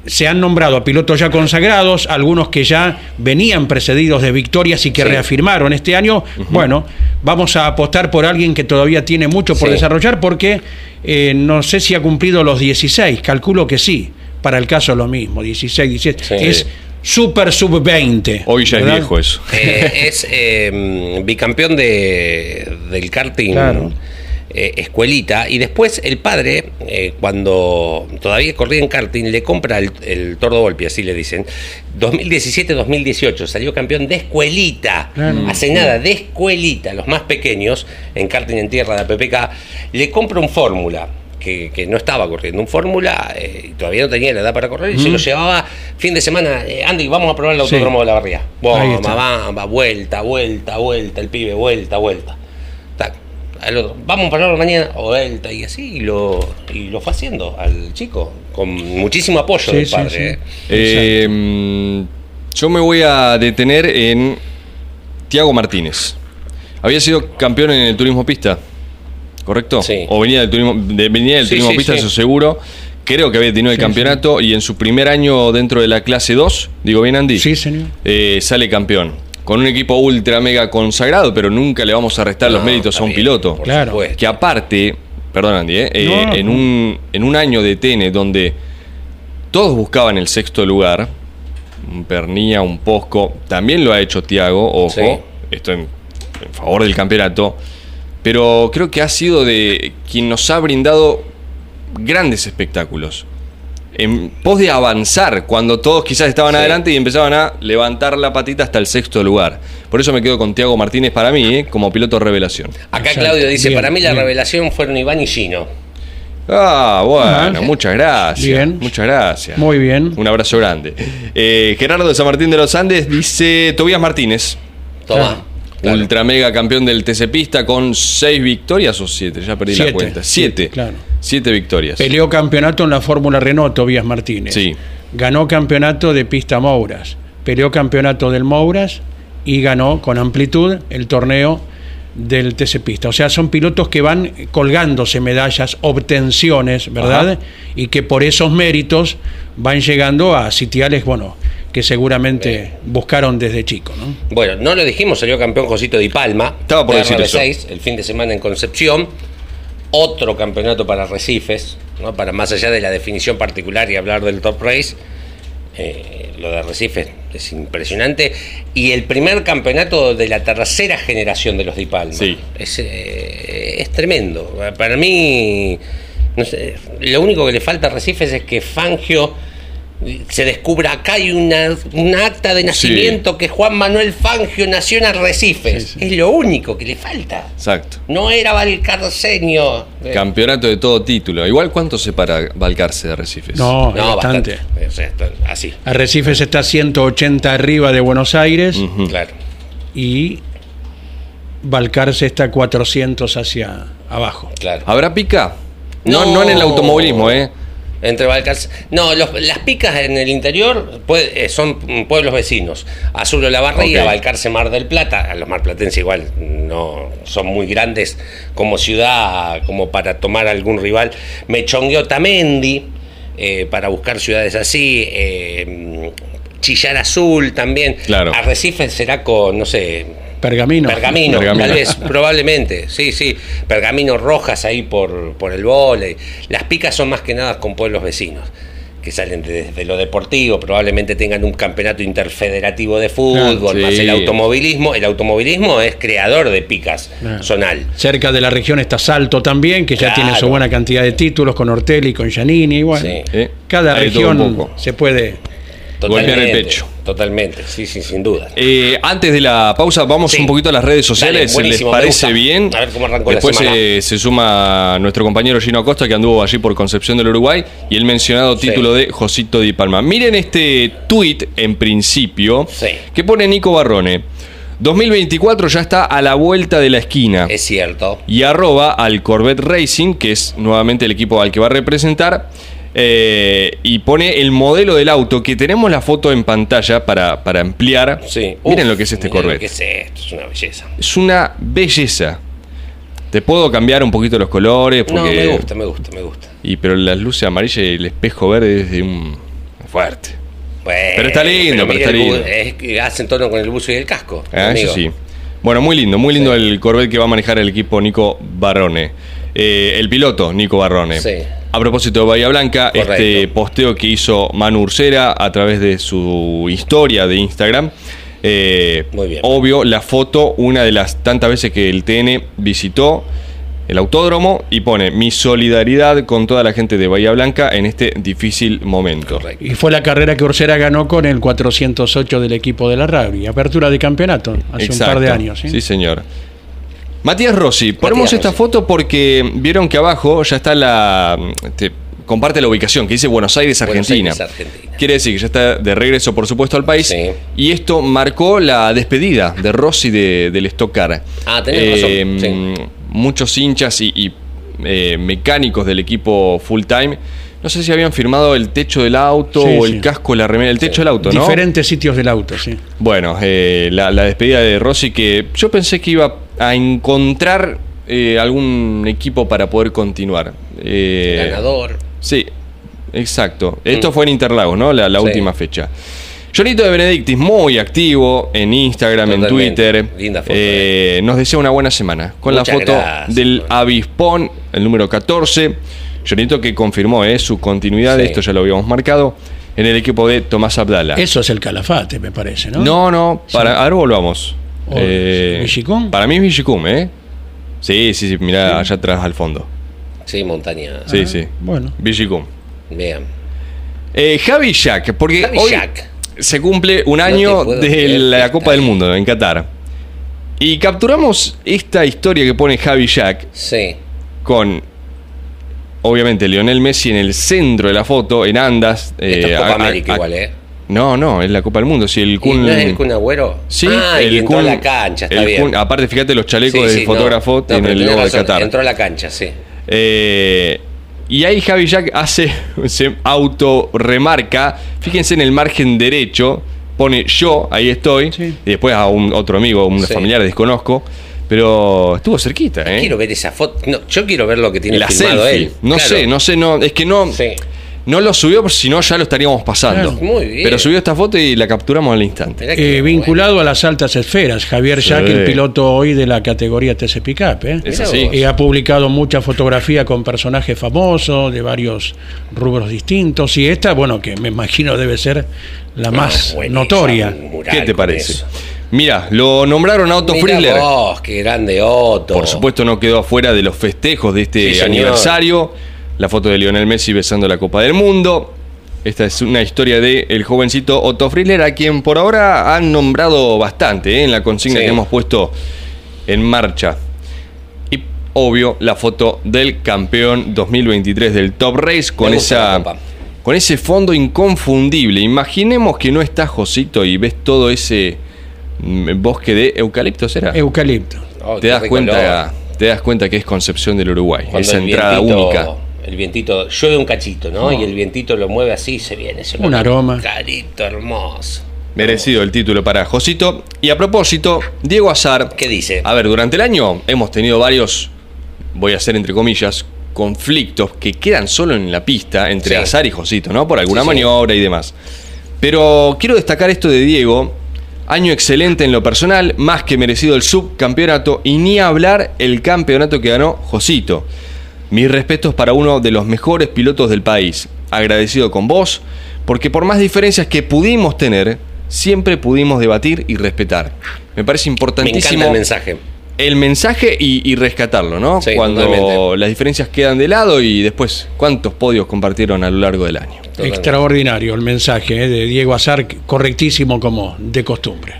Speaker 1: se han nombrado a pilotos ya consagrados, algunos que ya venían precedidos de victorias y que
Speaker 2: Sí.
Speaker 1: reafirmaron este año. Bueno, vamos a apostar por alguien que todavía tiene mucho por
Speaker 2: Sí.
Speaker 1: desarrollar porque eh, no sé si ha cumplido los 16, calculo que sí, para el caso lo mismo, 16, 17,
Speaker 2: Sí.
Speaker 1: es super sub 20.
Speaker 3: Hoy ya
Speaker 1: ¿verdad?
Speaker 3: es viejo eso.
Speaker 2: Eh, es eh, bicampeón de, del karting
Speaker 1: Claro.
Speaker 2: Eh, escuelita y después el padre, eh, cuando todavía corría en karting, le compra el, el Tordo Volpi, así le dicen, 2017-2018, salió campeón de escuelita,
Speaker 1: Claro.
Speaker 2: hace nada, de escuelita, los más pequeños, en karting en tierra de PPK, le compra un fórmula. que, que no estaba corriendo un fórmula eh, y todavía no tenía la edad para correr y se lo llevaba fin de semana. eh, Andy, vamos a probar el
Speaker 1: Sí.
Speaker 2: autódromo de la
Speaker 1: está.
Speaker 2: va, va, vuelta, vuelta, vuelta, el pibe, vuelta, vuelta. Tac. Al otro, vamos a probarlo mañana, vuelta y así, y lo, y lo fue haciendo al chico, con muchísimo apoyo
Speaker 1: Sí,
Speaker 2: del padre.
Speaker 1: sí.
Speaker 2: eh.
Speaker 3: Eh, mm, yo me voy a detener en Tiago Martínez. Había sido campeón en el turismo pista, ¿correcto?
Speaker 2: Sí.
Speaker 3: O venía del turismo, de- venía del
Speaker 2: Sí,
Speaker 3: turismo
Speaker 2: sí,
Speaker 3: pista,
Speaker 2: sí.
Speaker 3: eso seguro. Creo que había tenido el
Speaker 1: Sí,
Speaker 3: campeonato y en su primer año dentro de la clase 2, digo bien Andy,
Speaker 1: Sí, señor.
Speaker 3: eh, sale campeón. Con un equipo ultra mega consagrado, pero nunca le vamos a restar los méritos a un
Speaker 2: bien,
Speaker 3: piloto.
Speaker 1: Claro.
Speaker 2: supuesto.
Speaker 3: Que aparte, perdón Andy, eh, eh,
Speaker 1: No.
Speaker 3: en, un, en un año de TN donde todos buscaban el sexto lugar, un Pernía, un Posco, también lo ha hecho Tiago, ojo,
Speaker 2: Sí.
Speaker 3: esto en, en favor del campeonato, pero creo que ha sido de quien nos ha brindado grandes espectáculos. En pos de avanzar, cuando todos quizás estaban
Speaker 2: Sí.
Speaker 3: adelante y empezaban a levantar la patita hasta el sexto lugar. Por eso me quedo con Tiago Martínez para mí, eh, como piloto revelación.
Speaker 2: Acá. Claudio dice,
Speaker 1: Bien,
Speaker 2: para mí la
Speaker 1: bien.
Speaker 2: revelación fueron Iván y Gino.
Speaker 3: Ah, bueno,
Speaker 1: Ah,
Speaker 3: muchas gracias.
Speaker 1: Bien.
Speaker 3: Muchas gracias.
Speaker 1: Muy bien.
Speaker 3: Un abrazo grande. Eh, Gerardo de San Martín de los Andes dice Tobías Martínez,
Speaker 2: Toma.
Speaker 1: Claro.
Speaker 2: Claro.
Speaker 3: ultra mega campeón del TC Pista con seis victorias o siete, ya perdí la cuenta. Siete.
Speaker 1: Siete, claro.
Speaker 3: Siete victorias.
Speaker 1: Peleó campeonato en la Fórmula Renault, Tobías Martínez.
Speaker 3: Sí.
Speaker 1: Ganó campeonato de pista Mouras. Peleó campeonato del Mouras y ganó con amplitud el torneo del TC Pista. O sea, son pilotos que van colgándose medallas, obtenciones, ¿verdad?
Speaker 3: Ajá.
Speaker 1: Y que por esos méritos van llegando a sitiales, bueno, que seguramente buscaron desde chico, ¿no?
Speaker 2: Bueno, no lo dijimos, salió campeón Josito Di Palma.
Speaker 3: Estaba por
Speaker 2: de
Speaker 3: decir eso.
Speaker 2: RB6, el fin de semana en Concepción. Otro campeonato para Recifes, ¿no? para más allá de la definición particular y hablar del top race. eh, lo de Recifes es impresionante. Y el primer campeonato de la tercera generación de los Di Palma.
Speaker 3: Sí.
Speaker 2: Es, eh, es tremendo. Para mí, no sé, lo único que le falta a Recifes es que Fangio se descubra acá hay una, un acta de nacimiento que Juan Manuel Fangio nació en Arrecifes. Es lo único que le falta.
Speaker 3: Exacto.
Speaker 2: No era valcarceño. Eh,
Speaker 3: Campeonato de todo título. Igual, ¿cuánto separa Balcarce de Recifes?
Speaker 1: No,
Speaker 2: no,
Speaker 1: bastante.
Speaker 2: bastante. O sea, está así.
Speaker 1: Arrecifes está 180 arriba de Buenos Aires.
Speaker 2: Claro.
Speaker 1: y Balcarce está 400 hacia abajo.
Speaker 2: Claro.
Speaker 3: ¿Habrá pica? No,
Speaker 2: No.
Speaker 3: no en el automovilismo, ¿eh?
Speaker 2: Entre Balcarce. No, los- las picas en el interior puede- eh, son pueblos vecinos. Azulo La Barría,
Speaker 3: Ok.
Speaker 2: Balcarce Mar del Plata. Los marplatenses igual no son muy grandes como ciudad, como para tomar algún rival. Mechongueo Tamendi, eh, para buscar ciudades así. eh, Chillar Azul también.
Speaker 3: Claro.
Speaker 2: Arrecife será con, no sé,
Speaker 1: Pergamino.
Speaker 2: Pergamino,
Speaker 3: Pergamino.
Speaker 2: tal vez, probablemente, sí, sí. Pergamino rojas ahí por, por el vole. Las picas son más que nada con pueblos vecinos, que salen desde lo deportivo, probablemente tengan un campeonato interfederativo de fútbol,
Speaker 3: Claro,
Speaker 2: más el automovilismo. El automovilismo es creador de picas zonal.
Speaker 1: Cerca de la región está Salto también, que ya
Speaker 2: Claro.
Speaker 1: tiene su buena cantidad de títulos con Ortelli, con Giannini, y bueno,
Speaker 2: Sí.
Speaker 3: Eh,
Speaker 1: cada
Speaker 3: hay
Speaker 1: región
Speaker 3: poco.
Speaker 1: se puede.
Speaker 3: Golpear el pecho.
Speaker 2: Totalmente, sí, sí, sin duda.
Speaker 3: Eh, antes de la pausa, vamos
Speaker 2: Sí.
Speaker 3: un poquito a las redes sociales.
Speaker 2: Dale,
Speaker 3: ¿Les parece bien?
Speaker 2: A ver cómo arrancó la
Speaker 3: Después
Speaker 2: semana.
Speaker 3: eh, se suma nuestro compañero Gino Acosta, que anduvo allí por Concepción del Uruguay, y el mencionado
Speaker 2: Sí.
Speaker 3: título de Josito Di Palma. Miren este tuit en principio
Speaker 2: Sí.
Speaker 3: que pone Nico Barrone. 2024 ya está a la vuelta de la esquina.
Speaker 2: Es cierto.
Speaker 3: y arroba al Corvette Racing, que es nuevamente el equipo al que va a representar, eh, y pone el modelo del auto, que tenemos la foto en pantalla para, para ampliar.
Speaker 2: Sí.
Speaker 3: Miren
Speaker 2: Uf,
Speaker 3: lo que es este Corvette.
Speaker 2: lo que es esto, es una belleza.
Speaker 3: Es una belleza. Te puedo cambiar un poquito los colores,
Speaker 2: No, me gusta, me gusta, me gusta.
Speaker 3: y pero las luces amarillas y el espejo verde es de un fuerte.
Speaker 2: Bueno,
Speaker 3: Pero está lindo, pero
Speaker 2: mire
Speaker 3: está lindo.
Speaker 2: Es hacen tono con el buzo y el casco.
Speaker 3: Ah, eso sí. Bueno, muy lindo, muy lindo
Speaker 2: Sí.
Speaker 3: el Corvette que va a manejar el equipo Nico Barrone. Eh, el piloto Nico Barrone.
Speaker 2: Sí.
Speaker 3: A propósito de Bahía Blanca,
Speaker 2: Correcto.
Speaker 3: este posteo que hizo Manu Ursera a través de su historia de Instagram. eh,
Speaker 2: Muy bien.
Speaker 3: Obvio, la foto, una de las tantas veces que el TN visitó el autódromo y pone mi solidaridad con toda la gente de Bahía Blanca en este difícil momento.
Speaker 2: Correcto.
Speaker 1: Y fue la carrera que Ursera ganó con el 408 del equipo de la Rugby. Apertura de campeonato hace un par de años. ¿sí?
Speaker 3: Sí, señor. Matías Rossi, ponemos esta
Speaker 2: Rossi.
Speaker 3: foto porque vieron que abajo ya está la. te comparte la ubicación, que dice Buenos Aires,
Speaker 2: Buenos
Speaker 3: Argentina.
Speaker 2: Aires, Argentina.
Speaker 3: Quiere decir que ya está de regreso, por supuesto, al país.
Speaker 2: Sí.
Speaker 3: Y esto marcó la despedida de Rossi de- del Stock Car.
Speaker 2: Ah, tenés razón, sí.
Speaker 3: Muchos hinchas y, y, eh, mecánicos del equipo full time. No sé si habían firmado el techo del auto
Speaker 1: Sí,
Speaker 3: o el
Speaker 1: sí.
Speaker 3: casco, la remera, el techo del auto, ¿no?
Speaker 1: Diferentes sitios del auto, sí.
Speaker 3: Bueno, eh, la, la despedida de Rossi que yo pensé que iba a encontrar eh, algún equipo para poder continuar. Eh,
Speaker 2: Ganador.
Speaker 3: Sí, exacto. Esto fue en Interlagos, ¿no? La, la
Speaker 2: Sí.
Speaker 3: última fecha. Jonito de Benedictis, muy activo en Instagram, en. Twitter.
Speaker 2: Linda foto,
Speaker 3: Eh, Nos desea una buena semana. Con
Speaker 2: Muchas
Speaker 3: la foto
Speaker 2: gracias,
Speaker 3: del. Avispón, el número 14. Jonito que confirmó eh, su continuidad,
Speaker 2: Sí.
Speaker 3: esto ya lo habíamos marcado, en el equipo de Tomás Abdala.
Speaker 1: Eso es el calafate, me parece, ¿no?
Speaker 3: No, no, para, ahora volvamos.
Speaker 1: O- ¿Villicum?
Speaker 3: Para mí es Villicum, ¿eh? Sí, sí, sí, mirá allá atrás al fondo.
Speaker 2: Sí, montaña.
Speaker 3: Sí, sí.
Speaker 1: Bueno.
Speaker 3: Villicum.
Speaker 2: Vean.
Speaker 3: Eh, Javi Jack, porque
Speaker 2: Javi
Speaker 3: hoy
Speaker 2: Jack.
Speaker 3: se cumple un
Speaker 2: No
Speaker 3: año de la Copa del Mundo en Qatar. Y capturamos esta historia que pone Javi Jack
Speaker 2: Sí.
Speaker 3: con, obviamente, Lionel Messi en el centro de la foto, en andas.
Speaker 2: Esta
Speaker 3: eh,
Speaker 2: es Copa
Speaker 3: a- a-
Speaker 2: América
Speaker 3: a-
Speaker 2: igual, ¿eh?
Speaker 3: No, no, es la Copa del Mundo. Si el
Speaker 2: ¿Y
Speaker 3: Kun,
Speaker 2: ¿No es el Kun Agüero?
Speaker 3: Sí,
Speaker 2: ah, y entró
Speaker 3: Kun-
Speaker 2: a la cancha, está
Speaker 3: el
Speaker 2: bien.
Speaker 3: Kun- aparte, fíjate los chalecos
Speaker 2: Sí,
Speaker 3: del
Speaker 2: sí, no.
Speaker 3: fotógrafo
Speaker 2: No,
Speaker 3: tienen
Speaker 2: pero
Speaker 3: el logo de Qatar.
Speaker 2: Entró a la cancha, sí.
Speaker 3: Eh, y ahí Javi Jack hace, se auto remarca, fíjense en el margen derecho, pone yo, ahí estoy,
Speaker 1: Sí.
Speaker 3: y después a un otro amigo, un familiar desconozco, pero estuvo cerquita, ¿eh?
Speaker 2: Quiero ver esa foto. No, yo quiero ver lo que tiene
Speaker 3: La
Speaker 2: filmado
Speaker 3: selfie.
Speaker 2: él.
Speaker 3: No
Speaker 2: Claro.
Speaker 3: sé, no sé, no, es que no,
Speaker 2: Sí.
Speaker 3: no lo subió, porque si no ya lo estaríamos pasando.
Speaker 2: Claro, muy bien.
Speaker 3: Pero subió esta foto y la capturamos al instante.
Speaker 1: Eh,
Speaker 2: bueno.
Speaker 1: vinculado a las altas esferas, Javier
Speaker 3: Sí.
Speaker 1: Jack, el piloto hoy de la categoría TC Pickup. ¿eh?
Speaker 3: Es así.
Speaker 1: Y ha publicado mucha fotografía con personajes famosos de varios rubros distintos. Y esta, bueno, que me imagino debe ser la más
Speaker 2: Ah,
Speaker 1: notoria.
Speaker 3: ¿Qué te parece?
Speaker 2: eso.
Speaker 3: Mira, lo nombraron a Otto
Speaker 2: Mirá
Speaker 3: Frizzler.
Speaker 2: vos, qué grande Otto.
Speaker 3: Por supuesto no quedó afuera de los festejos de este
Speaker 2: Sí,
Speaker 3: aniversario. La foto de Lionel Messi besando la Copa del Mundo. Esta es una historia de el jovencito Otto Frizzler, a quien por ahora han nombrado bastante ¿eh? en la consigna
Speaker 2: Sí.
Speaker 3: que hemos puesto en marcha. Y obvio, la foto del campeón 2023 del Top Race con esa con ese fondo inconfundible. Imaginemos que no está Josito y ves todo ese bosque de eucalipto, ¿será?
Speaker 1: Eucalipto.
Speaker 2: Oh,
Speaker 3: te das cuenta te das cuenta que es Concepción del Uruguay
Speaker 2: Cuando
Speaker 3: esa entrada
Speaker 2: vientito-
Speaker 3: única
Speaker 2: El vientito llueve un cachito, ¿no? Y el vientito lo mueve así y se viene.
Speaker 1: Un aroma.
Speaker 2: Clarito, hermoso.
Speaker 3: merecido el título para Josito y a propósito Diego Azar
Speaker 2: ¿Qué dice?
Speaker 3: a ver durante el año hemos tenido varios voy a hacer entre comillas conflictos que quedan solo en la pista entre
Speaker 2: Sí.
Speaker 3: Azar y Josito no por alguna
Speaker 2: Sí, sí.
Speaker 3: maniobra y demás pero quiero destacar esto de Diego Año excelente en lo personal, más que merecido el subcampeonato y ni hablar el campeonato que ganó Josito. Mis respetos para uno de los mejores pilotos del país. Agradecido con vos, porque por más diferencias que pudimos tener, siempre pudimos debatir y respetar. Me parece
Speaker 2: Me
Speaker 3: importantísimo
Speaker 2: encanta el mensaje.
Speaker 3: El mensaje y, y rescatarlo, ¿no?
Speaker 2: Sí,
Speaker 3: Cuando
Speaker 2: totalmente.
Speaker 3: las diferencias quedan de lado y después, ¿cuántos podios compartieron a lo largo del año?
Speaker 2: Totalmente.
Speaker 1: Extraordinario el mensaje ¿eh? de Diego Azar, correctísimo como de costumbre.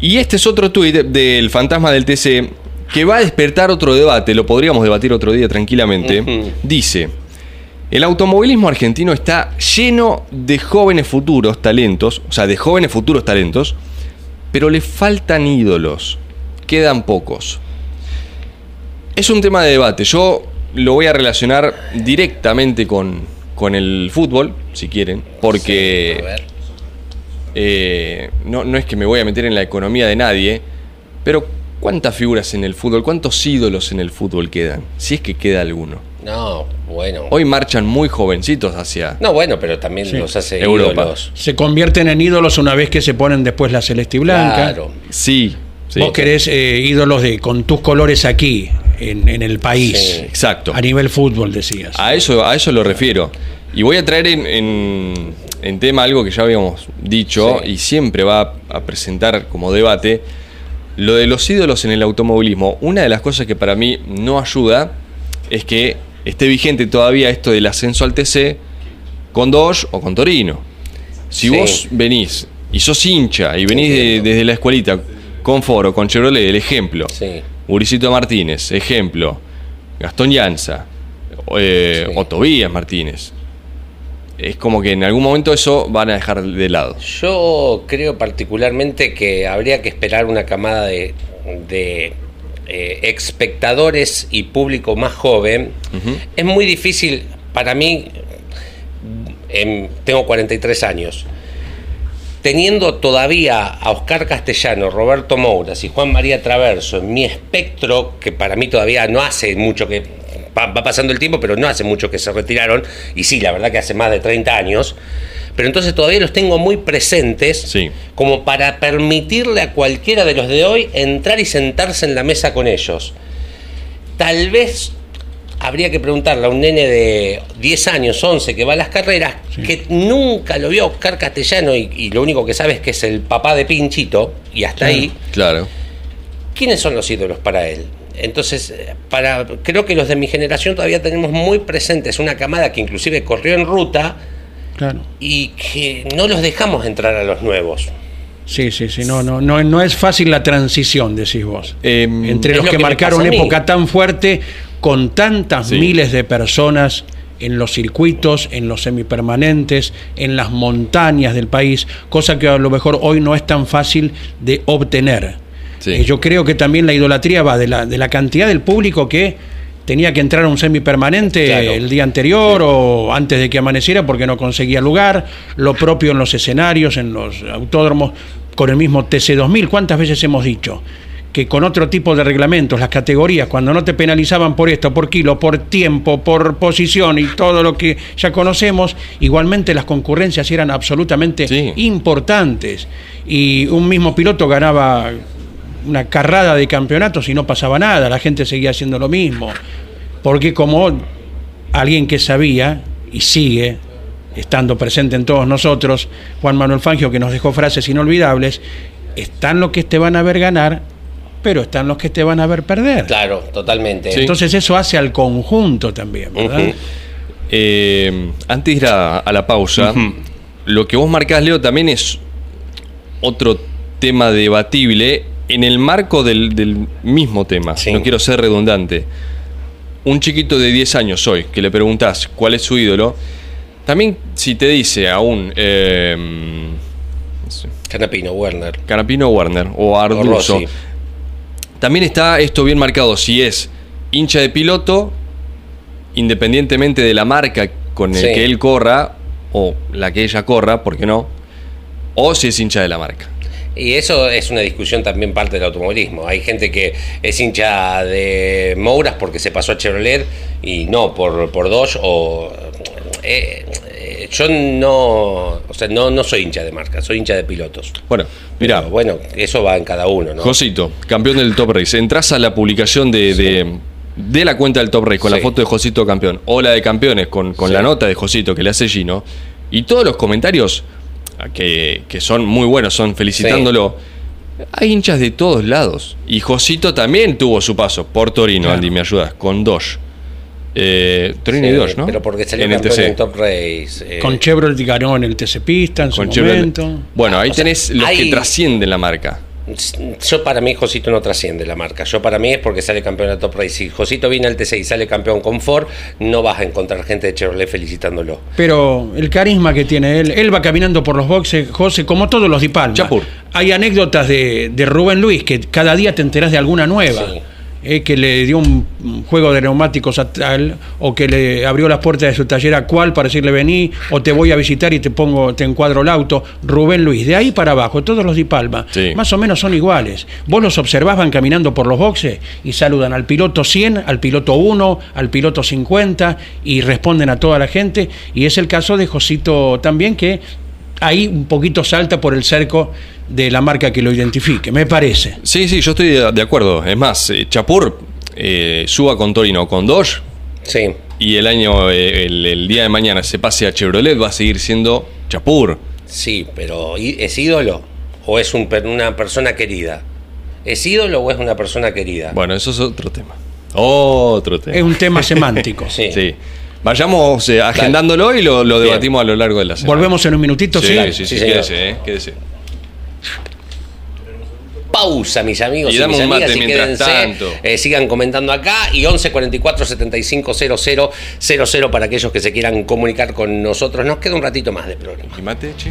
Speaker 3: Y este es otro tuit del fantasma del TC que va a despertar otro debate, lo podríamos debatir otro día tranquilamente. Dice, el automovilismo argentino está lleno de jóvenes futuros talentos, o sea, de jóvenes futuros talentos, pero le faltan ídolos, quedan pocos. Es un tema de debate, yo lo voy a relacionar directamente con, con el fútbol, si quieren, porque...
Speaker 2: A ver.
Speaker 3: Eh, no, no es que me voy a meter en la economía de nadie, pero ¿cuántas figuras en el fútbol, cuántos ídolos en el fútbol quedan? Si es que queda alguno.
Speaker 2: No, bueno.
Speaker 3: Hoy marchan muy jovencitos hacia...
Speaker 2: No, bueno, pero también los hace
Speaker 3: Europa.
Speaker 2: ídolos.
Speaker 1: Se convierten en ídolos una vez que se ponen después la celeste y blanca.
Speaker 2: Claro.
Speaker 3: Sí, sí.
Speaker 1: Vos querés eh, ídolos de con tus colores aquí, en, en el país.
Speaker 2: Sí.
Speaker 3: Exacto.
Speaker 1: A nivel fútbol, decías.
Speaker 3: A eso, a eso lo refiero. Y voy a traer en, en- en tema algo que ya habíamos dicho
Speaker 2: Sí.
Speaker 3: y siempre va a presentar como debate, lo de los ídolos en el automovilismo. Una de las cosas que para mí no ayuda es que esté vigente todavía esto del ascenso al TC con Dodge o con Torino. Si
Speaker 2: Sí.
Speaker 3: vos venís y sos hincha y venís de- desde la escuelita con Foro, con Chevrolet, el ejemplo,
Speaker 2: Sí.
Speaker 3: Uricito Martínez, ejemplo, Gastón Llanza, eh,
Speaker 2: Sí.
Speaker 3: o Tobías Martínez. Es como que en algún momento eso van a dejar de lado.
Speaker 2: Yo creo particularmente que habría que esperar una camada de, de, eh, espectadores y público más joven. Es muy difícil para mí, em, tengo 43 años, teniendo todavía a Oscar Castellano, Roberto Mouras y Juan María Traverso en mi espectro, que para mí todavía no hace mucho que va, va pasando el tiempo, pero no hace mucho que se retiraron, y sí, la verdad que hace más de 30 años, pero entonces todavía los tengo muy presentes
Speaker 3: Sí.
Speaker 2: como para permitirle a cualquiera de los de hoy entrar y sentarse en la mesa con ellos. Tal vez habría que preguntarle a un nene de 10 años, 11, que va a las carreras, que nunca lo vio a Oscar Castellano y, y lo único que sabe es que es el papá de Pinchito, y hasta ahí,
Speaker 3: Claro.
Speaker 2: ¿quiénes son los ídolos para él? Entonces, eh, para, creo que los de mi generación todavía tenemos muy presentes una camada que inclusive corrió en ruta
Speaker 1: Claro.
Speaker 2: y que no los dejamos entrar a los nuevos.
Speaker 1: Sí, sí, sí. No, no, no, no es fácil la transición, decís vos.
Speaker 3: Em,
Speaker 1: Entre los
Speaker 2: lo
Speaker 1: que, marcaron época tan fuerte, con tantas
Speaker 3: Sí.
Speaker 1: miles de personas en los circuitos, en los semipermanentes, en las montañas del país, cosa que a lo mejor hoy no es tan fácil de obtener.
Speaker 3: Sí.
Speaker 1: Eh, yo creo que también la idolatría va de la, de la cantidad del público que tenía que entrar a un semipermanente
Speaker 2: Claro.
Speaker 1: el día anterior o antes de que amaneciera porque no conseguía lugar, lo propio en los escenarios, en los autódromos, con el mismo TC2000. ¿Cuántas veces hemos dicho? Que con otro tipo de reglamentos, las categorías, cuando no te penalizaban por esto, por kilo, por tiempo, por posición y todo lo que ya conocemos, igualmente las concurrencias eran absolutamente
Speaker 3: Sí.
Speaker 1: importantes. Y un mismo piloto ganaba una carrada de campeonatos y no pasaba nada, la gente seguía haciendo lo mismo. Porque como alguien que sabía y sigue estando presente en todos nosotros, Juan Manuel Fangio, que nos dejó frases inolvidables, están los que te van a ver ganar, pero están los que te van a ver perder.
Speaker 2: Claro, totalmente.
Speaker 3: Sí.
Speaker 1: Entonces eso hace al conjunto también, ¿verdad?
Speaker 3: Eh, antes de ir a, a la pausa, lo que vos marcás, Leo, también es otro tema debatible en el marco del, del mismo tema.
Speaker 2: Sí.
Speaker 3: No quiero ser redundante. Un chiquito de 10 años hoy, que le preguntás cuál es su ídolo, también si te dice a un eh, no sé,
Speaker 2: Canapino, Werner.
Speaker 3: Canapino Warner o Arduzo,
Speaker 2: Rossi.
Speaker 3: También está esto bien marcado, si es hincha de piloto, independientemente de la marca con el
Speaker 2: Sí.
Speaker 3: que él corra, o la que ella corra, ¿por qué no? O si es hincha de la marca.
Speaker 2: Y eso es una discusión también parte del automovilismo. Hay gente que es hincha de Mouras porque se pasó a Chevrolet y no por, por Dodge o... eh, eh, yo no, o sea, no, no soy hincha de marca, soy hincha de pilotos.
Speaker 3: Bueno, mira,
Speaker 2: bueno, eso va en cada uno, ¿no?
Speaker 3: Josito, campeón del Top Race. Entras a la publicación de, de, de la cuenta del Top Race con la foto de Josito campeón o la de campeones con, con
Speaker 2: Sí.
Speaker 3: la nota de Josito que le hace Gino y todos los comentarios que, que son muy buenos, son felicitándolo. Hay hinchas de todos lados. Y Josito también tuvo su paso por Torino,
Speaker 1: Claro.
Speaker 3: Andy, me ayudas, con Dodge. Eh, y
Speaker 2: Sí,
Speaker 3: Dodge, ¿no?
Speaker 2: Pero porque salió
Speaker 3: en el
Speaker 2: campeón
Speaker 3: TC.
Speaker 2: en Top Race. eh,
Speaker 1: Con Chevrolet ganó en el TC Pista en su
Speaker 3: Chevrolet.
Speaker 1: momento.
Speaker 3: Bueno, ahí
Speaker 2: O sea,
Speaker 3: tenés los que trascienden la marca.
Speaker 2: Yo para mí Josito no trasciende la marca. Yo para mí es porque sale campeón de Top Race. Si Josito viene al TC y sale campeón con Ford, no vas a encontrar gente de Chevrolet felicitándolo.
Speaker 1: Pero el carisma que tiene él, él va caminando por los boxes, José, como todos los Di Palma.
Speaker 3: Chapur.
Speaker 1: Hay anécdotas de, de Rubén Luis que cada día te enterás de alguna nueva.
Speaker 2: Sí.
Speaker 1: Eh, que le dio un juego de neumáticos a tal, o que le abrió las puertas de su taller a cual para decirle vení, o te voy a visitar y te pongo, te encuadro el auto. Rubén Luis, de ahí para abajo, todos los Di Palma,
Speaker 3: Sí.
Speaker 1: más o menos son iguales. Vos los observás, van caminando por los boxes y saludan al piloto 100, al piloto 1, al piloto 50 y responden a toda la gente. Y es el caso de Josito también, que ahí un poquito salta por el cerco de la marca que lo identifique, me parece.
Speaker 3: Sí, sí, yo estoy de acuerdo. Es más, eh, Chapur eh, suba con Torino con Dodge
Speaker 2: Sí.
Speaker 3: y el año, eh, el, el día de mañana se pase a Chevrolet, va a seguir siendo Chapur.
Speaker 2: Sí, pero ¿y- ¿es ídolo o es un una persona querida? ¿Es ídolo o es una persona querida?
Speaker 3: Bueno, eso es otro tema. Otro tema.
Speaker 1: Es un tema semántico.
Speaker 2: Sí.
Speaker 3: Sí. Vayamos eh, agendándolo y lo, lo
Speaker 2: Bien.
Speaker 3: debatimos a lo largo de la semana.
Speaker 1: Volvemos en un minutito,
Speaker 3: Sí,
Speaker 1: ¿sí?
Speaker 3: sí, sí, quédese, eh, quédese.
Speaker 2: Pausa, mis amigos
Speaker 3: Y
Speaker 2: y,
Speaker 3: dame
Speaker 2: mis
Speaker 3: un mate
Speaker 2: amigas, y
Speaker 3: mientras
Speaker 2: quédense,
Speaker 3: tanto.
Speaker 2: eh, sigan comentando acá y 11 44 75 00 00 para aquellos que se quieran comunicar con nosotros. Nos queda un ratito más de programa.
Speaker 3: ¿Y mate, che?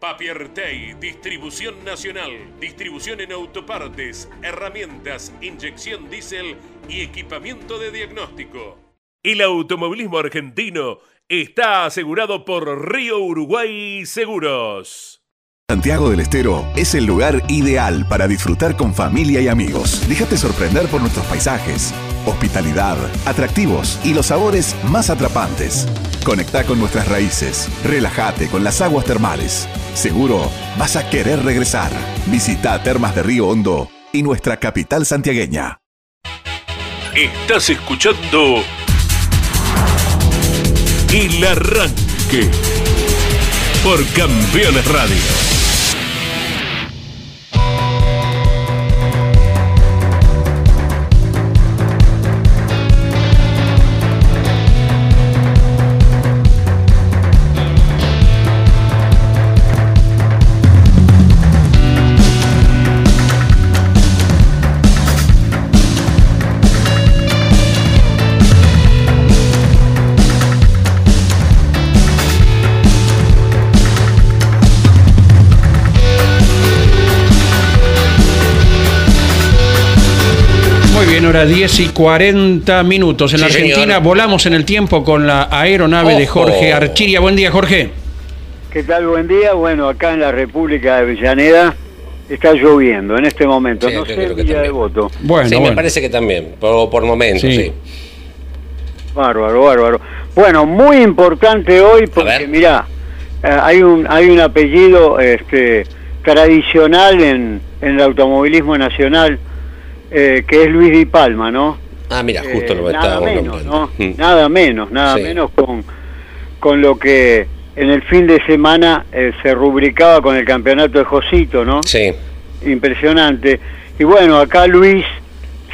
Speaker 4: Papiertei, distribución nacional, distribución en autopartes, herramientas, inyección diésel y equipamiento de diagnóstico. El automovilismo argentino está asegurado por Río Uruguay Seguros.
Speaker 5: Santiago del Estero es el lugar ideal para disfrutar con familia y amigos. Déjate sorprender por nuestros paisajes, hospitalidad, atractivos y los sabores más atrapantes. Conecta con nuestras raíces, relájate con las aguas termales. Seguro vas a querer regresar. Visita Termas de Río Hondo y nuestra capital santiagueña.
Speaker 4: Estás escuchando El Arranque por Campeones Radio.
Speaker 1: Hora 10 y 40 minutos. En la
Speaker 2: Sí,
Speaker 1: Argentina
Speaker 2: señor.
Speaker 1: volamos en el tiempo con la aeronave de
Speaker 2: Ojo.
Speaker 1: Jorge Archiria. Buen día, Jorge.
Speaker 6: ¿Qué tal? Buen día. Bueno, acá en la República de Avellaneda está lloviendo en este momento.
Speaker 2: Sí,
Speaker 6: no sé,
Speaker 2: que
Speaker 6: Villa
Speaker 2: también.
Speaker 6: Devoto.
Speaker 1: Bueno,
Speaker 2: sí,
Speaker 1: bueno.
Speaker 2: me parece que también, por, por momentos,
Speaker 1: Sí.
Speaker 2: sí.
Speaker 6: Bárbaro, bárbaro. Bueno, muy importante hoy porque, mirá, eh, hay un hay un apellido este, tradicional en, en el automovilismo nacional eh, que es Luis Di Palma, ¿no?
Speaker 2: Ah, mira, justo
Speaker 6: Eh,
Speaker 2: lo
Speaker 6: nada
Speaker 2: estábamos
Speaker 6: menos.
Speaker 2: Mm.
Speaker 6: Nada menos, nada
Speaker 2: Sí.
Speaker 6: menos con, con lo que en el fin de semana eh, se rubricaba con el campeonato de Josito, ¿no?
Speaker 2: Sí,
Speaker 6: impresionante. Y bueno, acá Luis